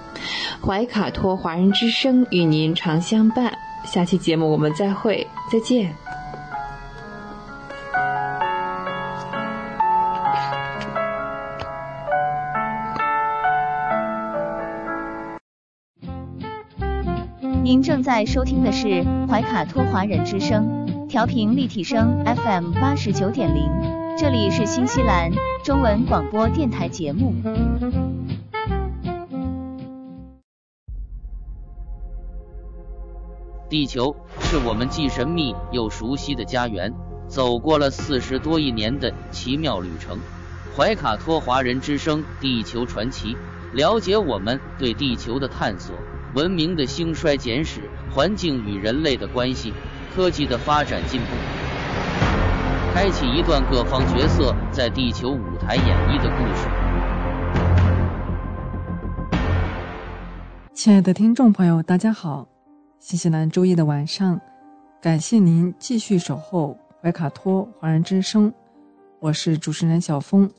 怀卡托华人之声与您常相伴，下期节目我们再会，再见。您正在收听的是怀卡托华人之声，调频立体声 FM 八十九点零。这里是新西兰中文广播电台节目。地球是我们既神秘又熟悉的家园，走过了四十多亿年的奇妙旅程。怀卡托华人之声《地球传奇》，了解我们对地球的探索、文明的兴衰简史、环境与人类的关系、科技的发展进步。开启一段各方角色在地球舞台演绎的故事。亲爱的听众朋友，大家好！新西兰周一的晚上，感谢您继续守候怀卡托华人之声，我是主持人小峰。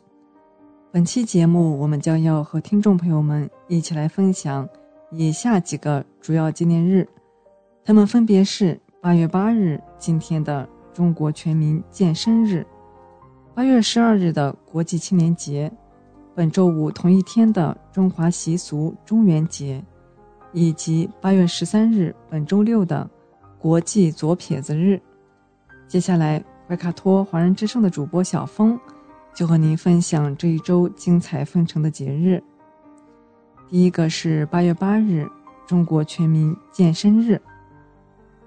本期节目，我们将要和听众朋友们一起来分享以下几个主要纪念日，他们分别是八月八日，今天的。中国全民健身日，八月十二日的国际青年节，本周五同一天的中华习俗中元节，以及八月十三日本周六的国际左撇子日。接下来，怀卡托华人之声的主播小峰就和您分享这一周精彩纷呈的节日。第一个是八月八日，中国全民健身日。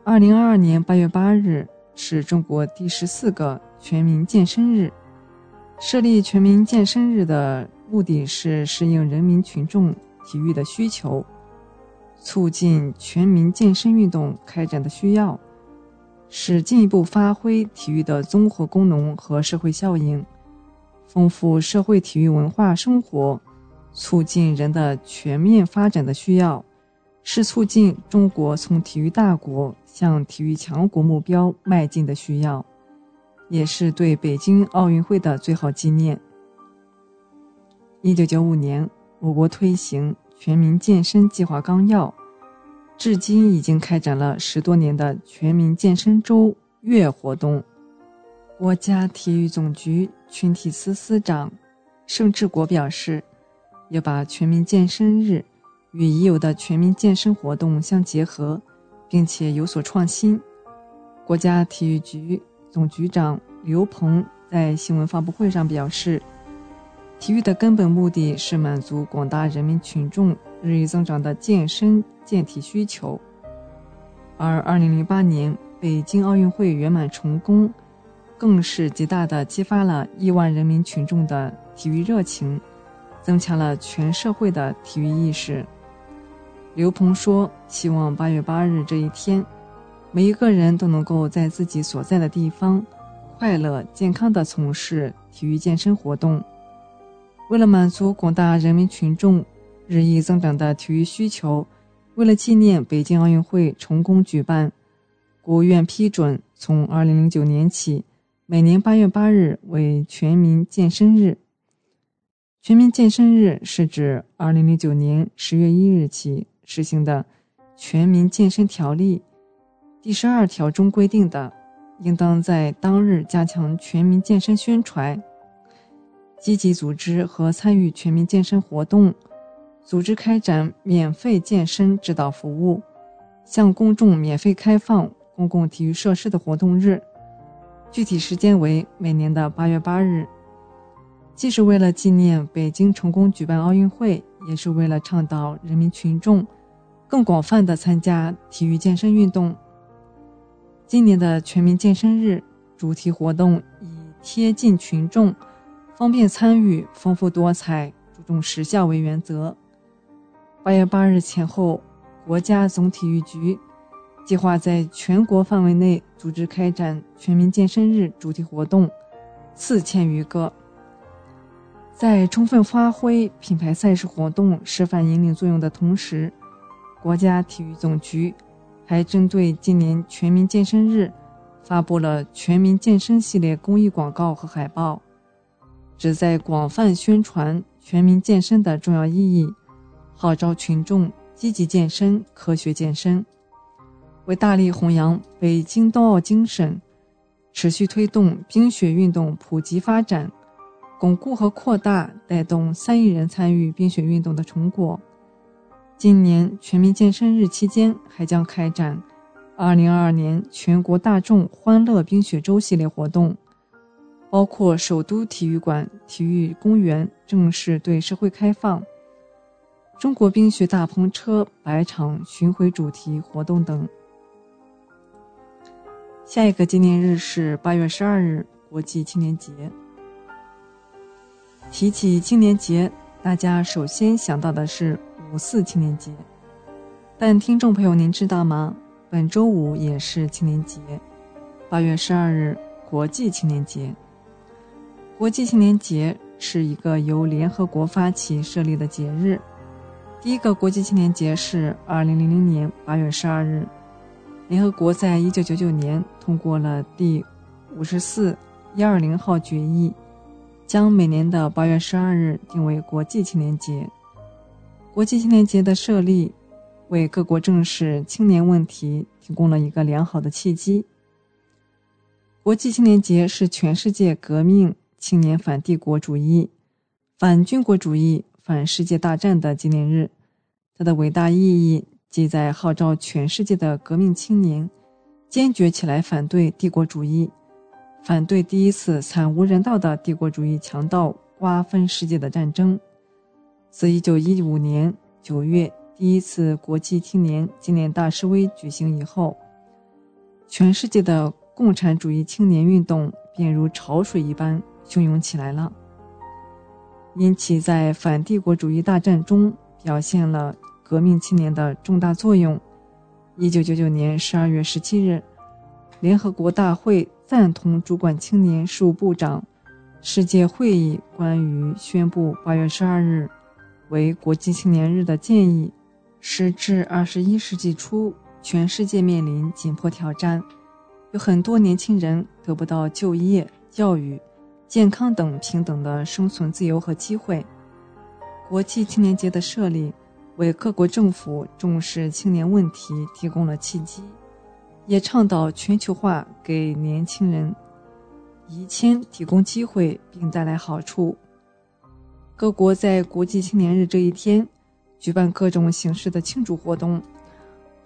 二零二二年八月八日。是中国第十四个全民健身日。设立全民健身日的目的是适应人民群众体育的需求，促进全民健身运动开展的需要，使进一步发挥体育的综合功能和社会效应，丰富社会体育文化生活，促进人的全面发展的需要，是促进中国从体育大国。向体育强国目标迈进的需要，也是对北京奥运会的最好纪念。一九九五年，我国推行全民健身计划纲要，至今已经开展了十多年的全民健身周月活动。国家体育总局群体司司长盛志国表示，要把全民健身日与已有的全民健身活动相结合。并且有所创新。国家体育局总局长刘鹏在新闻发布会上表示，体育的根本目的是满足广大人民群众日益增长的健身健体需求。而2008年北京奥运会圆满成功，更是极大地激发了亿万人民群众的体育热情，增强了全社会的体育意识。刘鹏说：“希望八月八日这一天，每一个人都能够在自己所在的地方，快乐健康的从事体育健身活动。为了满足广大人民群众日益增长的体育需求，为了纪念北京奥运会成功举办，国务院批准从二零零九年起，每年八月八日为全民健身日。”全民健身日是指2009年10月1日起实行的《全民健身条例》第十二条中规定的，应当在当日加强全民健身宣传，积极组织和参与全民健身活动，组织开展免费健身指导服务，向公众免费开放公共体育设施的活动日，具体时间为每年的8月8日。既是为了纪念北京成功举办奥运会，也是为了倡导人民群众更广泛的参加体育健身运动。今年的全民健身日主题活动以贴近群众、方便参与、丰富多彩、注重实效为原则。八月八日前后，国家总体育局计划在全国范围内组织开展全民健身日主题活动四千余个。在充分发挥品牌赛事活动示范引领作用的同时，国家体育总局还针对今年全民健身日，发布了全民健身系列公益广告和海报，旨在广泛宣传全民健身的重要意义，号召群众积极健身、科学健身，为大力弘扬北京冬奥精神，持续推动冰雪运动普及发展。巩固和扩大带动三亿人参与冰雪运动的成果。今年全民健身日期间，还将开展2022年全国大众欢乐冰雪周系列活动，包括首都体育馆体育公园正式对社会开放、中国冰雪大篷车百场巡回主题活动等。下一个纪念日是8月12日，国际青年节。提起青年节，大家首先想到的是五四青年节。但听众朋友，您知道吗？本周五也是青年节，八月十二日，国际青年节。国际青年节是一个由联合国发起设立的节日。第一个国际青年节是二零零零年八月十二日，联合国在一九九九年通过了第五十四幺二零号决议。将每年的八月十二日定为国际青年节。国际青年节的设立，为各国正视青年问题提供了一个良好的契机。国际青年节是全世界革命青年反帝国主义、反军国主义、反世界大战的纪念日。它的伟大意义，即在号召全世界的革命青年坚决起来反对帝国主义。反对第一次惨无人道的帝国主义强盗瓜分世界的战争。自1915年9月第一次国际青年纪念大示威举行以后，全世界的共产主义青年运动便如潮水一般汹涌起来了。因其在反帝国主义大战中表现了革命青年的重大作用，1999年12月17日，联合国大会。赞同主管青年事务部长世界会议关于宣布八月十二日为国际青年日的建议。时至二十一世纪初，全世界面临紧迫挑战，有很多年轻人得不到就业、教育、健康等平等的生存自由和机会。国际青年节的设立，为各国政府重视青年问题提供了契机。也倡导全球化给年轻人移迁提供机会，并带来好处。各国在国际青年日这一天举办各种形式的庆祝活动，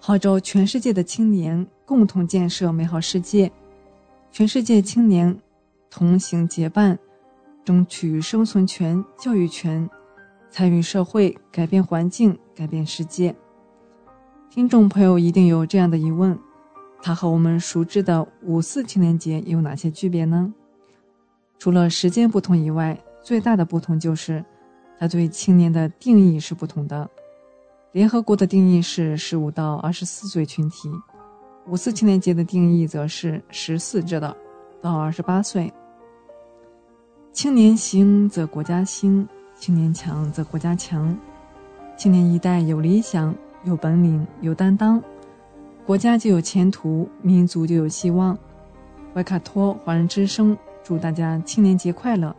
号召全世界的青年共同建设美好世界。全世界青年同行结伴，争取生存权、教育权，参与社会，改变环境，改变世界。听众朋友一定有这样的疑问。它和我们熟知的五四青年节有哪些区别呢？除了时间不同以外，最大的不同就是它对青年的定义是不同的。联合国的定义是十五到二十四岁群体，五四青年节的定义则是十四至的到二十八岁。青年兴则国家兴，青年强则国家强。青年一代有理想、有本领、有担当。国家就有前途，民族就有希望。怀卡托华人之声祝大家青年节快乐！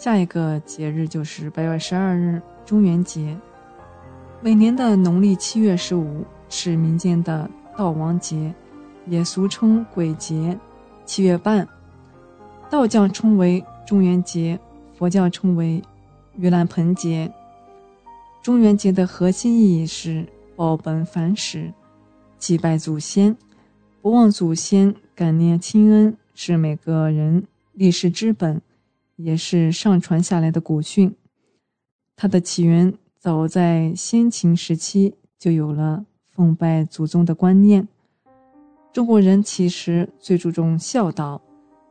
下一个节日就是八月十二日中元节。每年的农历七月十五是民间的悼亡节，也俗称鬼节。七月半，道教称为中元节，佛教称为盂兰盆节。中元节的核心意义是报本返始，祭拜祖先，不忘祖先，感念亲恩，是每个人立世之本。也是上传下来的古训，它的起源早在先秦时期就有了奉拜祖宗的观念。中国人其实最注重孝道，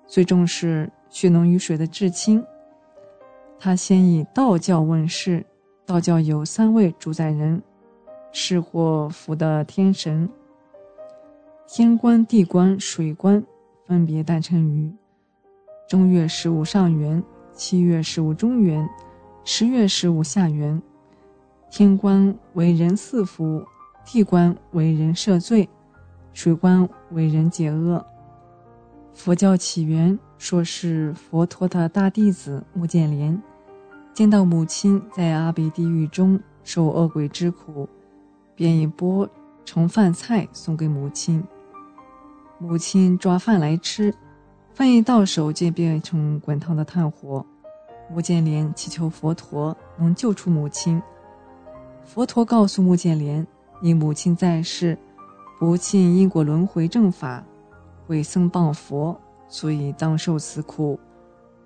最重视血浓于水的至亲。他先以道教问世，道教有三位主宰人，是祸福的天神：天官、地官、水官，分别诞生于。正月十五上元，七月十五中元，十月十五下元。天官为人赐福，地官为人赦罪，水官为人解厄。佛教起源说是佛陀的大弟子目犍连，见到母亲在阿鼻地狱中受恶鬼之苦，便以钵盛饭菜送给母亲，母亲抓饭来吃。饭一到手，就变成滚烫的炭火。穆建连祈求佛陀能救出母亲。佛陀告诉穆建连：“你母亲在世，不信因果轮回正法，毁僧谤佛，所以当受此苦。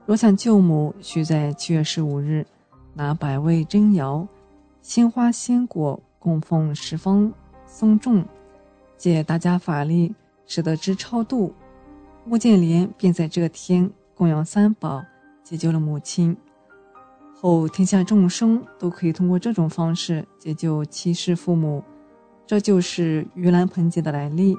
若想救母，需在七月十五日，拿百味珍肴、鲜花、鲜果供奉十方僧众，借大家法力，使得之超度。”穆建连便在这天供养三宝，解救了母亲。后天下众生都可以通过这种方式解救七世父母，这就是盂兰盆节的来历。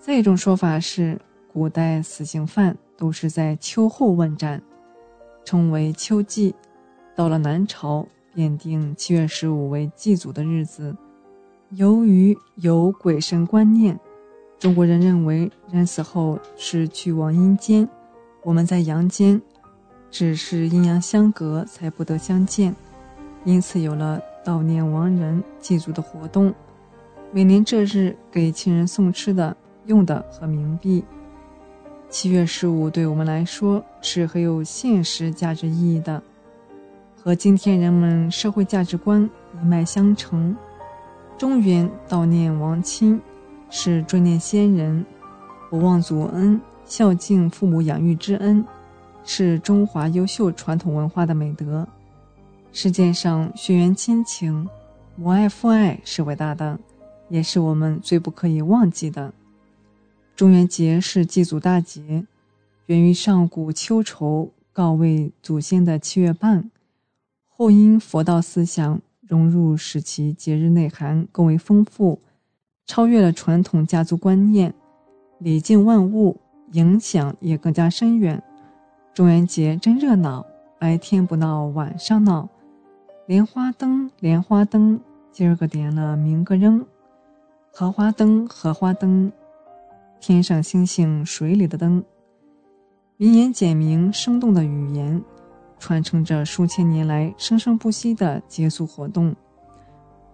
再一种说法是，古代死刑犯都是在秋后问斩，称为秋祭。到了南朝，便定七月十五为祭祖的日子。由于有鬼神观念。中国人认为人死后是去往阴间，我们在阳间，只是阴阳相隔才不得相见，因此有了悼念亡人、祭祖的活动。每年这日给亲人送吃的、用的和冥币。七月十五对我们来说是很有现实价值意义的，和今天人们社会价值观一脉相承。中原悼念亡亲。是追念先人，不忘祖恩，孝敬父母养育之恩，是中华优秀传统文化的美德。世界上血缘亲情、母爱父爱是伟大的，也是我们最不可以忘记的。中元节是祭祖大节，源于上古秋愁告慰祖先的七月半，后因佛道思想融入，使其节日内涵更为丰富。超越了传统家族观念，礼敬万物，影响也更加深远。中元节真热闹，白天不闹，晚上闹，莲花灯，莲花灯，今儿个点了，明个扔，荷花灯，荷花灯，天上星星，水里的灯。名言简明生动的语言，传承着数千年来生生不息的节俗活动，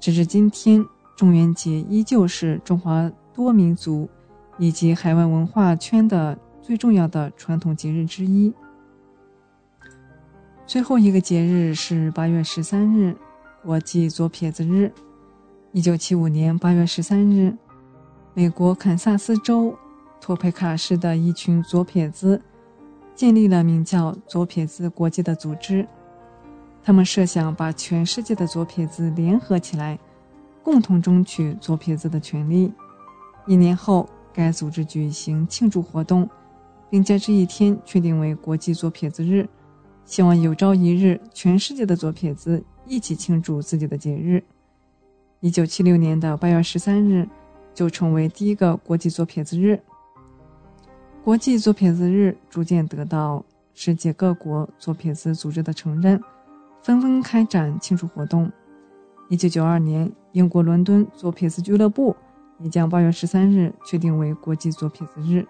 直至今天。中元节依旧是中华多民族以及海外文化圈的最重要的传统节日之一。最后一个节日是八月十三日，国际左撇子日。一九七五年八月十三日，美国堪萨斯州托佩卡市的一群左撇子建立了名叫“左撇子国际”的组织，他们设想把全世界的左撇子联合起来。共同争取左撇子的权利。一年后，该组织举行庆祝活动，并将这一天确定为国际左撇子日，希望有朝一日，全世界的左撇子一起庆祝自己的节日。一九七六年的八月十三日，就成为第一个国际左撇子日。国际左撇子日逐渐得到世界各国左撇子组织的承认，纷纷开展庆祝活动。一九九二年，英国伦敦左撇子俱乐部也将八月十三日确定为国际左撇子日，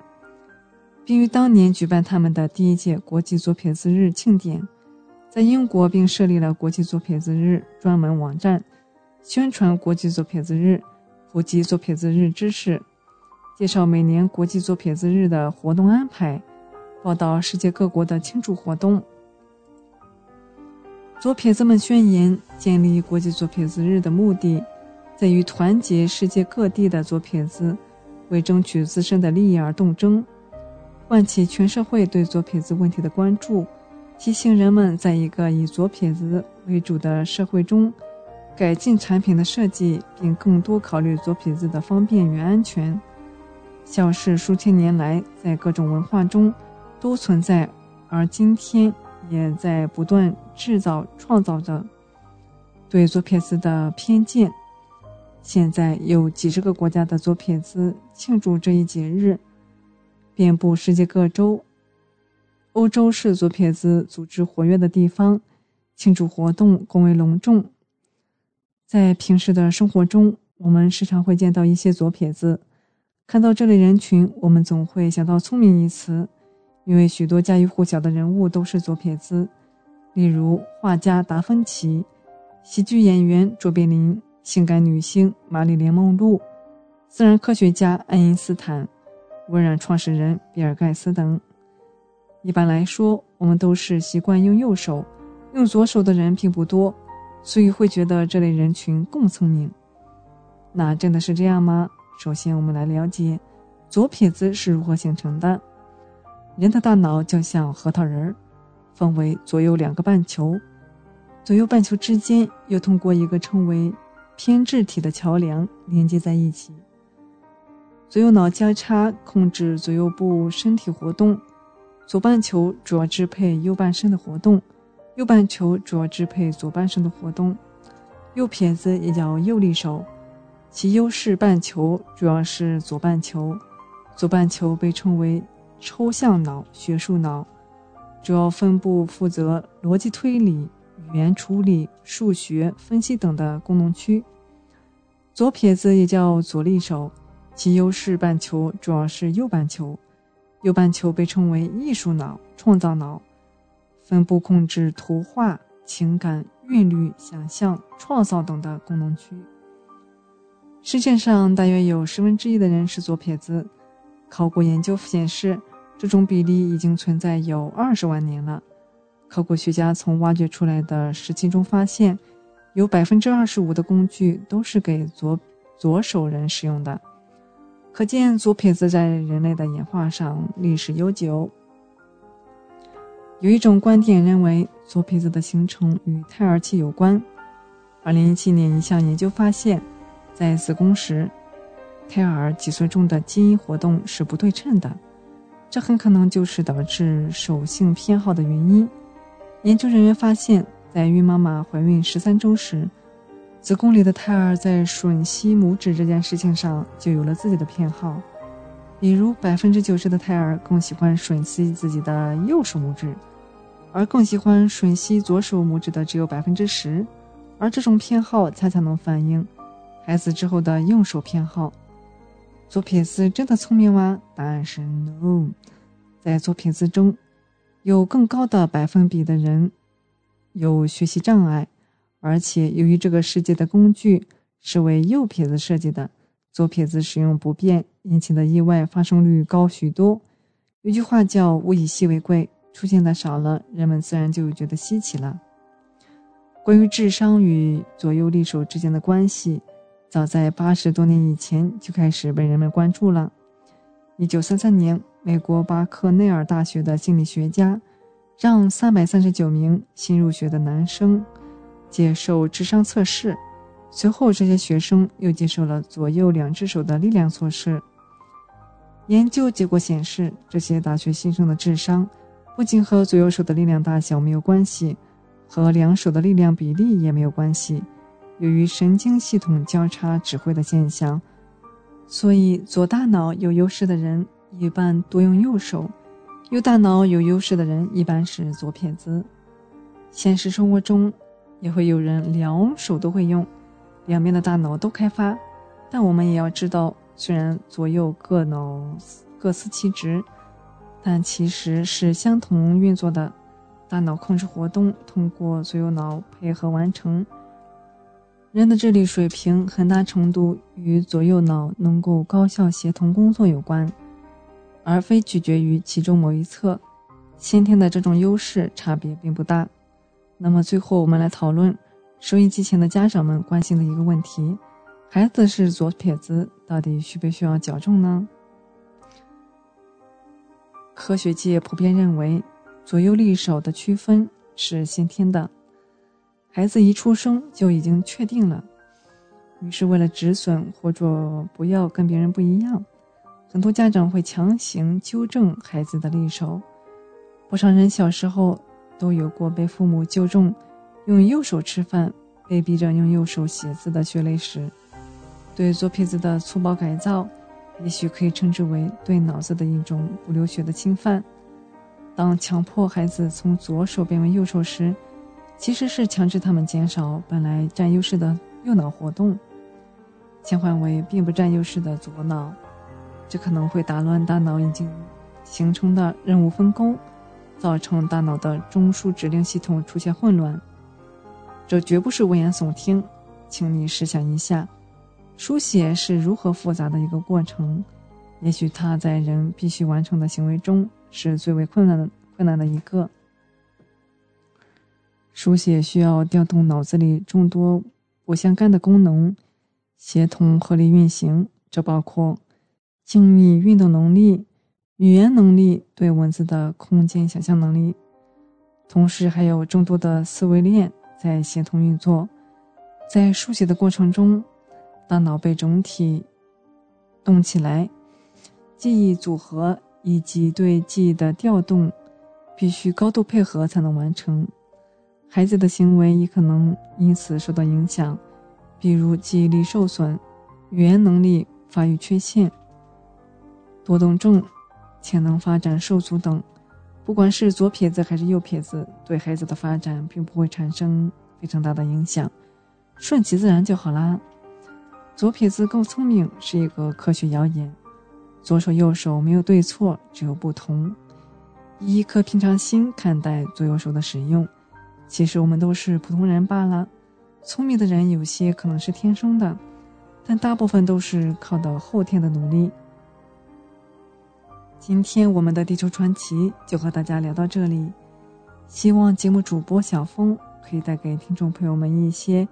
并于当年举办他们的第一届国际左撇子日庆典。在英国，并设立了国际左撇子日专门网站，宣传国际左撇子日，普及左撇子日知识，介绍每年国际左撇子日的活动安排，报道世界各国的庆祝活动。左撇子们宣言，建立国际左撇子日的目的，在于团结世界各地的左撇子，为争取自身的利益而斗争，唤起全社会对左撇子问题的关注。提醒人们，在一个以左撇子为主的社会中，改进产品的设计，并更多考虑左撇子的方便与安全。小事数千年来在各种文化中都存在，而今天也在不断制造、创造着对左撇子的偏见。现在有几十个国家的左撇子庆祝这一节日，遍布世界各州。欧洲是左撇子组织活跃的地方，庆祝活动更为隆重。在平时的生活中，我们时常会见到一些左撇子。看到这类人群，我们总会想到“聪明”一词，因为许多家喻户晓的人物都是左撇子，例如画家达芬奇、喜剧演员卓别林、性感女星玛丽莲·梦露、自然科学家爱因斯坦、微软创始人比尔·盖茨等。一般来说，我们都是习惯用右手，用左手的人并不多，所以会觉得这类人群更聪明。那真的是这样吗？首先，我们来了解左撇子是如何形成的。人的大脑就像核桃仁儿，分为左右两个半球，左右半球之间又通过一个称为偏置体的桥梁连接在一起。左右脑交叉控制左右部身体活动。左半球主要支配右半身的活动，右半球主要支配左半身的活动。右撇子也叫右利手，其优势半球主要是左半球。左半球被称为抽象脑、学术脑，主要分布负责逻辑推理、语言处理、数学分析等的功能区。左撇子也叫左利手，其优势半球主要是右半球。右半球被称为艺术脑、创造脑，分布控制图画、情感、韵律、想象、创造等的功能区。世界上大约有十分之一的人是左撇子。考古研究显示，这种比例已经存在有二十万年了。考古学家从挖掘出来的石器中发现，有百分之二十五的工具都是给左左手人使用的。可见左撇子在人类的演化上历史悠久。有一种观点认为，左撇子的形成与胎儿期有关。二零一七年一项研究发现，在子宫时，胎儿脊髓中的基因活动是不对称的，这很可能就是导致手性偏好的原因。研究人员发现，在孕妈妈怀孕十三周时。子宫里的胎儿在吮吸拇指这件事情上就有了自己的偏好，比如百分之九十的胎儿更喜欢吮吸自己的右手拇指，而更喜欢吮吸左手拇指的只有百分之十，而这种偏好恰恰能反映孩子之后的用手偏好。左撇子真的聪明吗？答案是 no，在左撇子中，有更高的百分比的人有学习障碍。而且，由于这个世界的工具是为右撇子设计的，左撇子使用不便引起的意外发生率高许多。有句话叫“物以稀为贵”，出现的少了，人们自然就觉得稀奇了。关于智商与左右利手之间的关系，早在八十多年以前就开始被人们关注了。一九三三年，美国巴克内尔大学的心理学家让三百三十九名新入学的男生。接受智商测试，随后这些学生又接受了左右两只手的力量测试。研究结果显示，这些大学新生的智商不仅和左右手的力量大小没有关系，和两手的力量比例也没有关系。由于神经系统交叉指挥的现象，所以左大脑有优势的人一般多用右手，右大脑有优势的人一般是左撇子。现实生活中，也会有人两手都会用，两边的大脑都开发，但我们也要知道，虽然左右各脑各司其职，但其实是相同运作的。大脑控制活动通过左右脑配合完成。人的智力水平很大程度与左右脑能够高效协同工作有关，而非取决于其中某一侧。先天的这种优势差别并不大。那么最后，我们来讨论收音机前的家长们关心的一个问题：孩子是左撇子，到底需不需要矫正呢？科学界普遍认为。左右利手的区分是先天的，孩子一出生就已经确定了。于是，为了止损或者不要跟别人不一样，很多家长会强行纠正孩子的利手。不少人小时候都有过被父母纠正用右手吃饭、被逼着用右手写字的血泪史。对左撇子的粗暴改造，也许可以称之为对脑子的一种不流血的侵犯。当强迫孩子从左手变为右手时，其实是强制他们减少本来占优势的右脑活动，切换为并不占优势的左脑，这可能会打乱大脑已经形成的任务分工，造成大脑的中枢指令系统出现混乱。这绝不是危言耸听，请你试想一下，书写是如何复杂的一个过程，也许它在人必须完成的行为中。是最为困难的困难的一个。书写需要调动脑子里众多不相干的功能，协同合理运行。这包括精密运动能力、语言能力、对文字的空间想象能力，同时还有众多的思维链在协同运作。在书写的过程中，大脑被整体动起来，记忆组合。以及对记忆的调动，必须高度配合才能完成。孩子的行为也可能因此受到影响，比如记忆力受损、语言能力发育缺陷、多动症、潜能发展受阻等。不管是左撇子还是右撇子，对孩子的发展并不会产生非常大的影响，顺其自然就好啦。左撇子更聪明是一个科学谣言。左手右手没有对错，只有不同。以一颗平常心看待左右手的使用，其实我们都是普通人罢了。聪明的人有些可能是天生的，但大部分都是靠的后天的努力。今天我们的地球传奇就和大家聊到这里，希望节目主播小峰可以带给听众朋友们一些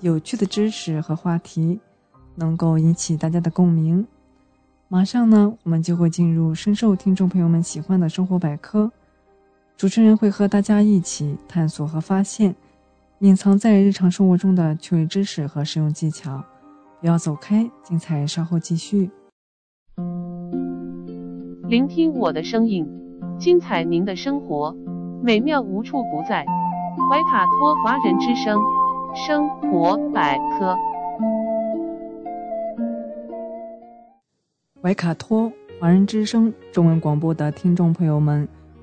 有趣的知识和话题，能够引起大家的共鸣。马上呢，我们就会进入深受听众朋友们喜欢的生活百科。主持人会和大家一起探索和发现隐藏在日常生活中的趣味知识和实用技巧。不要走开，精彩稍后继续。聆听我的声音，精彩您的生活，美妙无处不在。怀卡托华人之声，生活百科。怀卡托华人之声中文广播的听众朋友们，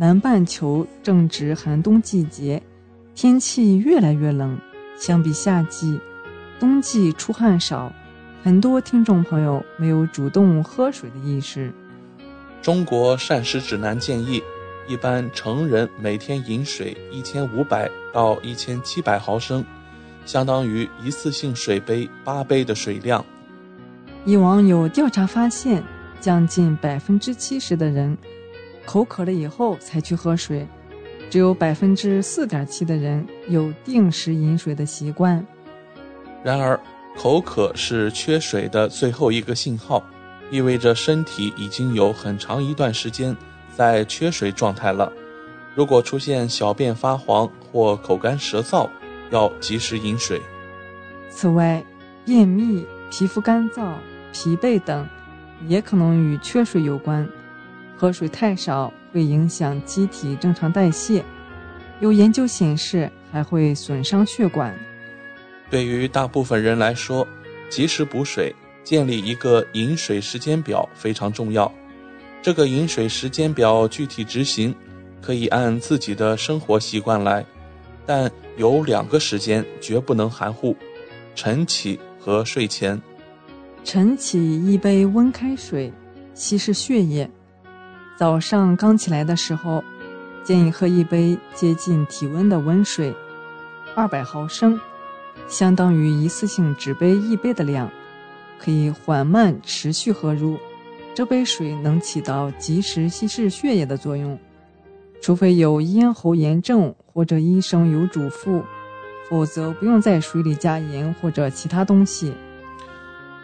南半球正值寒冬季节，天气越来越冷。相比夏季，冬季出汗少，很多听众朋友没有主动喝水的意识。中国膳食指南建议，一般成人每天饮水一千五百到一千七百毫升，相当于一次性水杯八杯的水量。以往有调查发现，将近百分之七十的人口渴了以后才去喝水，只有百分之四点七的人有定时饮水的习惯。然而，口渴是缺水的最后一个信号，意味着身体已经有很长一段时间在缺水状态了。如果出现小便发黄或口干舌燥，要及时饮水。此外，便秘、皮肤干燥。疲惫等，也可能与缺水有关。喝水太少会影响机体正常代谢。有研究显示，还会损伤血管。对于大部分人来说，及时补水，建立一个饮水时间表非常重要。这个饮水时间表具体执行，可以按自己的生活习惯来，但有两个时间绝不能含糊：晨起和睡前。晨起一杯温开水，稀释血液。早上刚起来的时候，建议喝一杯接近体温的温水，二百毫升。相当于一次性纸杯一杯的量，可以缓慢持续喝入。这杯水能起到及时稀释血液的作用，除非有咽喉炎症或者医生有嘱咐，否则不用在水里加盐或者其他东西。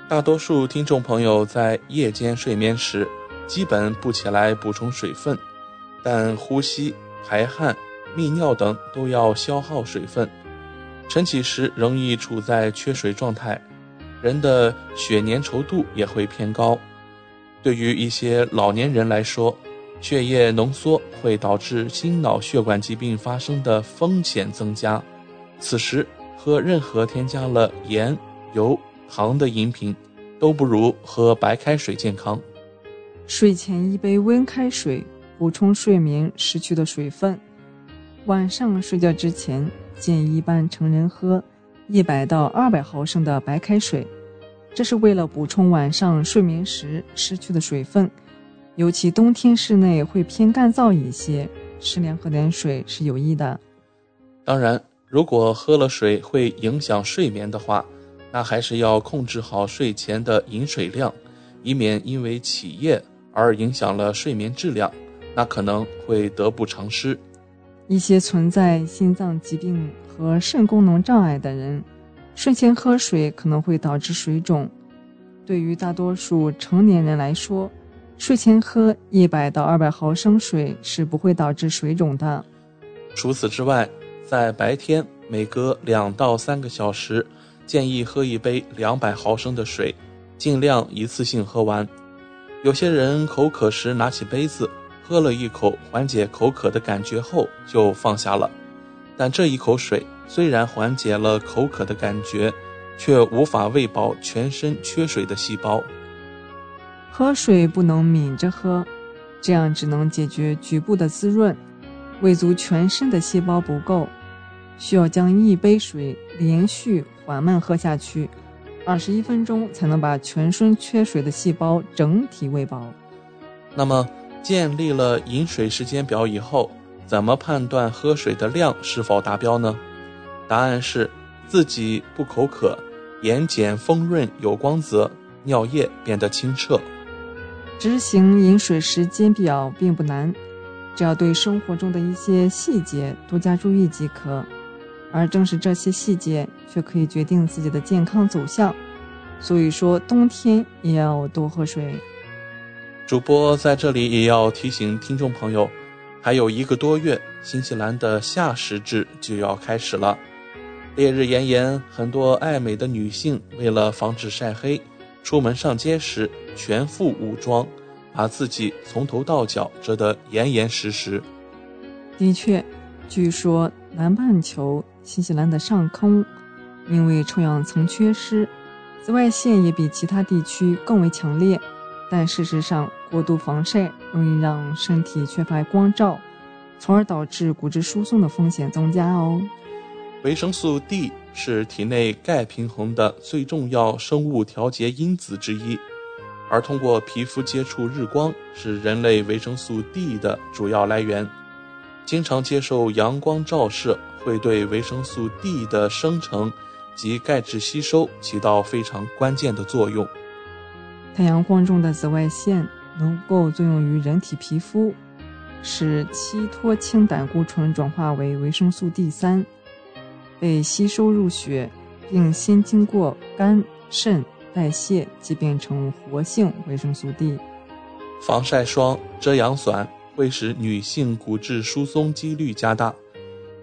大多数听众朋友在夜间睡眠时，基本不起来补充水分，但呼吸、排汗、泌尿等都要消耗水分。晨起时容易处在缺水状态，人的血粘稠度也会偏高。对于一些老年人来说，血液浓缩会导致心脑血管疾病发生的风险增加。此时喝任何添加了盐、油、糖的饮品，都不如喝白开水健康。睡前一杯温开水，补充睡眠失去的水分。晚上睡觉之前。建议一般成人喝一百到二百毫升的白开水，这是为了补充晚上睡眠时失去的水分。尤其冬天室内会偏干燥一些，适量喝点水是有益的。当然，如果喝了水会影响睡眠的话，那还是要控制好睡前的饮水量，以免因为起夜而影响了睡眠质量，那可能会得不偿失。一些存在心脏疾病和肾功能障碍的人，睡前喝水可能会导致水肿。对于大多数成年人来说，睡前喝一百到二百毫升水是不会导致水肿的。除此之外，在白天每隔两到三个小时，建议喝一杯两百毫升的水，尽量一次性喝完。有些人口渴时拿起杯子。喝了一口缓解口渴的感觉后就放下了，但这一口水虽然缓解了口渴的感觉，却无法喂饱全身缺水的细胞。喝水不能抿着喝，这样只能解决局部的滋润，喂足全身的细胞不够，需要将一杯水连续缓慢喝下去，二十一分钟才能把全身缺水的细胞整体喂饱。那么。建立了饮水时间表以后，怎么判断喝水的量是否达标呢？答案是自己不口渴，眼睑丰润有光泽，尿液变得清澈。执行饮水时间表并不难，只要对生活中的一些细节多加注意即可。而正是这些细节，却可以决定自己的健康走向。所以说，冬天也要多喝水。主播在这里也要提醒听众朋友，还有一个多月，新西兰的夏时制就要开始了。烈日炎炎，很多爱美的女性为了防止晒黑，出门上街时全副武装，把自己从头到脚遮得严严实实。的确，据说南半球新西兰的上空因为臭氧层缺失，紫外线也比其他地区更为强烈。但事实上，过度防晒容易让身体缺乏光照，从而导致骨质疏松的风险增加哦。维生素 D 是体内钙平衡的最重要生物调节因子之一，而通过皮肤接触日光是人类维生素 D 的主要来源。经常接受阳光照射会对维生素 D 的生成及钙质吸收起到非常关键的作用。太阳光中的紫外线能够作用于人体皮肤，使七脱氢胆固醇转化为维生素 D 三，被吸收入血，并先经过肝、肾代谢，即变成活性维生素 D。防晒霜、遮阳伞会使女性骨质疏松几率加大。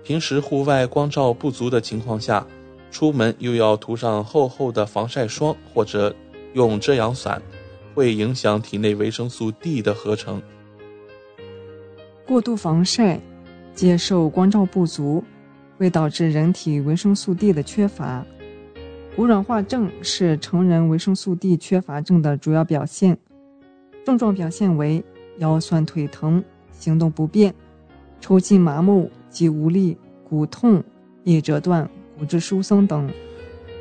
平时户外光照不足的情况下，出门又要涂上厚厚的防晒霜或者。用遮阳伞会影响体内维生素 D 的合成。过度防晒、接受光照不足，会导致人体维生素 D 的缺乏。骨软化症是成人维生素 D 缺乏症的主要表现，症状表现为腰酸腿疼、行动不便、抽筋麻木、肌无力、骨痛、腋折断、骨质疏松等。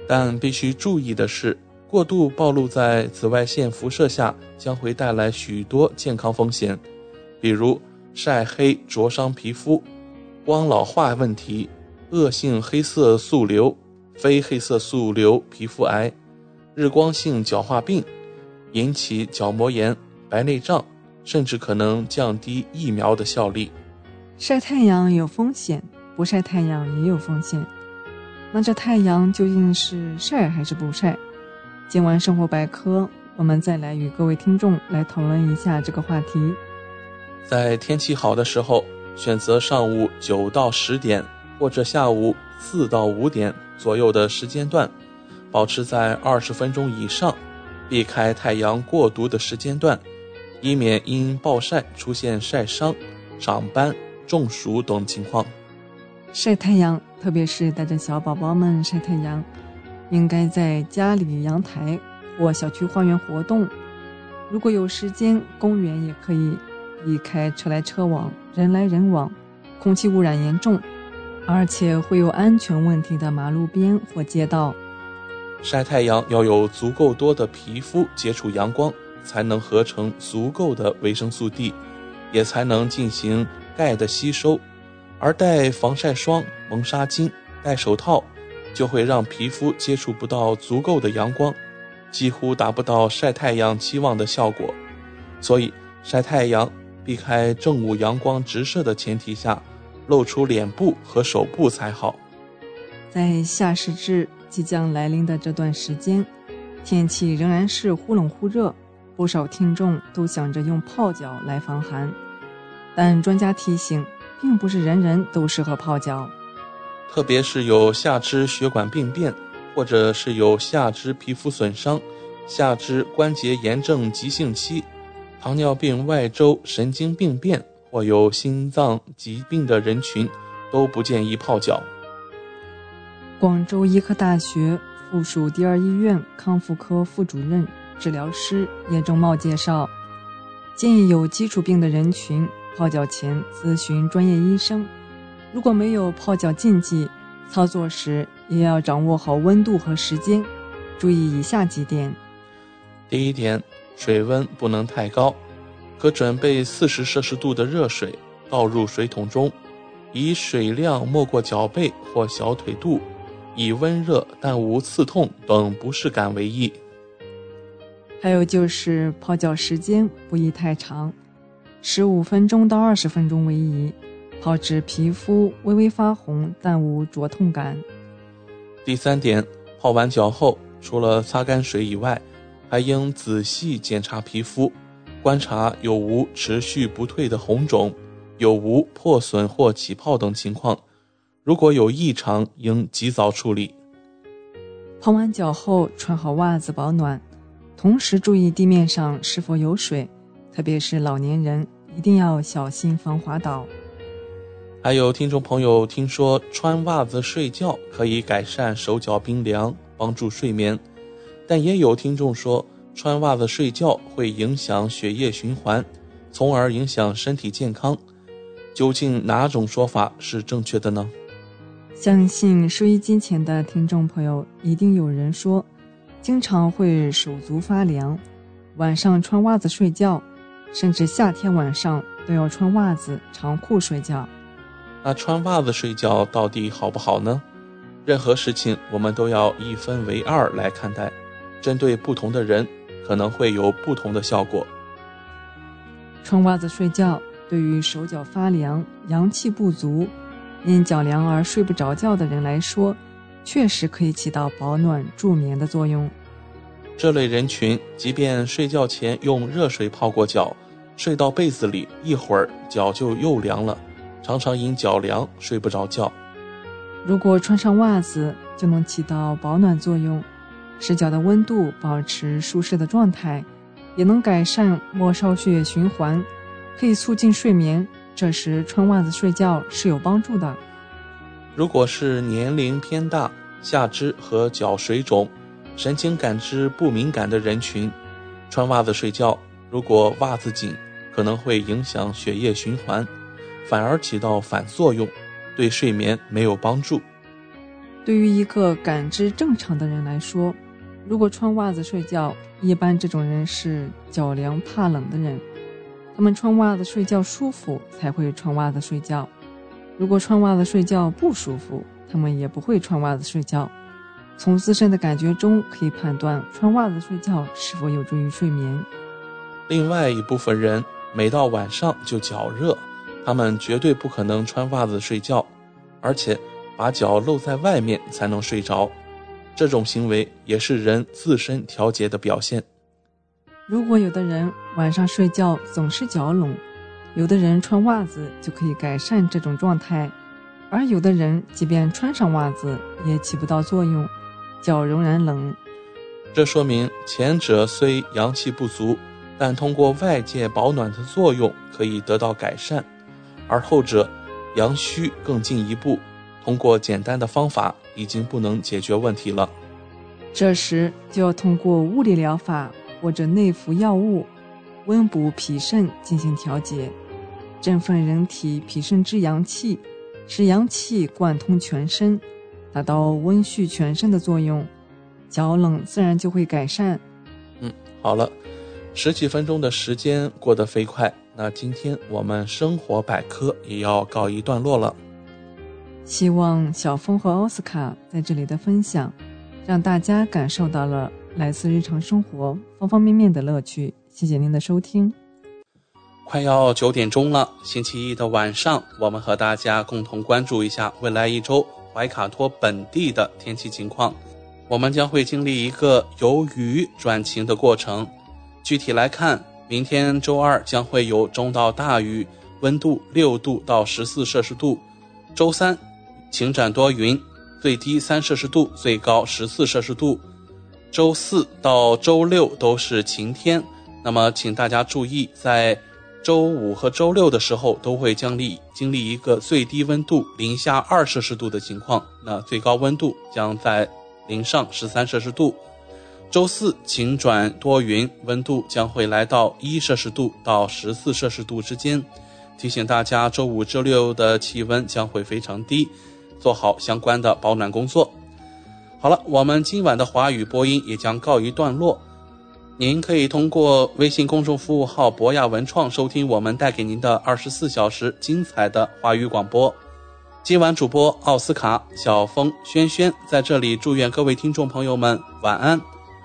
但必须注意的是，过度暴露在紫外线辐射下将会带来许多健康风险，比如晒黑灼伤皮肤、光老化问题、恶性黑色素瘤。非黑色素瘤皮肤癌、日光性角化病，引起角膜炎、白内障，甚至可能降低疫苗的效力。晒太阳有风险，不晒太阳也有风险。那这太阳究竟是晒还是不晒？今晚生活百科，我们再来与各位听众来讨论一下这个话题。在天气好的时候，选择上午九到十点，或者下午四到五点。左右的时间段，保持在二十分钟以上，避开太阳过毒的时间段，以免因暴晒出现晒伤、长斑、中暑等情况。晒太阳，特别是带着小宝宝们晒太阳，应该在家里阳台或小区花园活动。如果有时间，公园也可以避开车来车往、人来人往、空气污染严重。而且会有安全问题的马路边或街道，晒太阳要有足够多的皮肤接触阳光，才能合成足够的维生素 D，也才能进行钙的吸收。而戴防晒霜、蒙纱巾、戴手套，就会让皮肤接触不到足够的阳光，几乎达不到晒太阳期望的效果。所以，晒太阳避开正午阳光直射的前提下。露出脸部和手部才好。在夏时至即将来临的这段时间，天气仍然是忽冷忽热，不少听众都想着用泡脚来防寒。但专家提醒，并不是人人都适合泡脚，特别是有下肢血管病变，或者是有下肢皮肤损伤、下肢关节炎症急性期、糖尿病外周神经病变。或有心脏疾病的人群都不建议泡脚。广州医科大学附属第二医院康复科副主任治疗师叶正茂介绍，建议有基础病的人群泡脚前咨询专业医生。如果没有泡脚禁忌，操作时也要掌握好温度和时间，注意以下几点：第一点，水温不能太高。可准备四十摄氏度的热水，倒入水桶中，以水量没过脚背或小腿肚，以温热但无刺痛等不适感为宜。还有就是泡脚时间不宜太长，十五分钟到二十分钟为宜，泡至皮肤微微发红但无灼痛感。第三点，泡完脚后，除了擦干水以外，还应仔细检查皮肤。观察有无持续不退的红肿，有无破损或起泡等情况。如果有异常，应及早处理。泡完脚后，穿好袜子保暖，同时注意地面上是否有水，特别是老年人一定要小心防滑倒。还有听众朋友听说穿袜子睡觉可以改善手脚冰凉，帮助睡眠，但也有听众说。穿袜子睡觉会影响血液循环，从而影响身体健康。究竟哪种说法是正确的呢？相信收音机前的听众朋友一定有人说，经常会手足发凉，晚上穿袜子睡觉，甚至夏天晚上都要穿袜子长裤睡觉。那穿袜子睡觉到底好不好呢？任何事情我们都要一分为二来看待，针对不同的人。可能会有不同的效果。穿袜子睡觉，对于手脚发凉、阳气不足、因脚凉而睡不着觉的人来说，确实可以起到保暖助眠的作用。这类人群，即便睡觉前用热水泡过脚，睡到被子里一会儿，脚就又凉了，常常因脚凉睡不着觉。如果穿上袜子，就能起到保暖作用。使脚的温度保持舒适的状态，也能改善末梢血液循环，可以促进睡眠，这时穿袜子睡觉是有帮助的。如果是年龄偏大、下肢和脚水肿、神经感知不敏感的人群，穿袜子睡觉，如果袜子紧，可能会影响血液循环，反而起到反作用，对睡眠没有帮助。对于一个感知正常的人来说，如果穿袜子睡觉，一般这种人是脚凉怕冷的人，他们穿袜子睡觉舒服才会穿袜子睡觉。如果穿袜子睡觉不舒服，他们也不会穿袜子睡觉。从自身的感觉中可以判断穿袜子睡觉是否有助于睡眠。另外一部分人每到晚上就脚热，他们绝对不可能穿袜子睡觉，而且把脚露在外面才能睡着。这种行为也是人自身调节的表现。如果有的人晚上睡觉总是脚冷，有的人穿袜子就可以改善这种状态，而有的人即便穿上袜子也起不到作用。脚仍然冷，这说明前者虽阳气不足，但通过外界保暖的作用可以得到改善；而后者阳虚更进一步，通过简单的方法已经不能解决问题了。这时就要通过物理疗法或者内服药物，温补脾肾进行调节，振奋人体脾肾之阳气，使阳气贯通全身。达到温煦全身的作用，脚冷自然就会改善。嗯，好了，十几分钟的时间过得飞快，那今天我们生活百科也要告一段落了。希望小峰和奥斯卡在这里的分享，让大家感受到了来自日常生活方方面面的乐趣。谢谢您的收听。快要九点钟了，星期一的晚上，我们和大家共同关注一下未来一周。怀卡托本地的天气情况，我们将会经历一个由雨转晴的过程。具体来看，明天周二将会有中到大雨，温度六度到十四摄氏度；周三晴转多云，最低三摄氏度，最高十四摄氏度；周四到周六都是晴天。那么，请大家注意，在周五和周六的时候都会经历经历一个最低温度零下二摄氏度的情况，那最高温度将在零上十三摄氏度。周四晴转多云，温度将会来到一摄氏度到十四摄氏度之间。提醒大家，周五、周六的气温将会非常低，做好相关的保暖工作。好了，我们今晚的华语播音也将告一段落。您可以通过微信公众服务号“博雅文创”收听我们带给您的二十四小时精彩的华语广播。今晚主播奥斯卡、小峰、轩轩在这里祝愿各位听众朋友们晚安。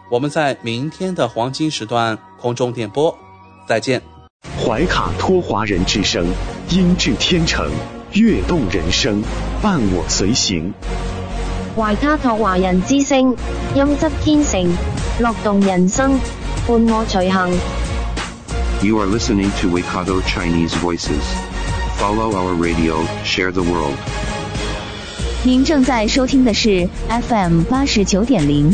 我们在明天的黄金时段空中点播，再见。怀卡托华人之声，音质天成，悦动人生，伴我随行。怀卡托华人之声，音质天成，乐动人生。伴我随行。You are listening to Waikato Chinese Voices. Follow our radio, share the world. 您正在收听的是 FM 八十九点零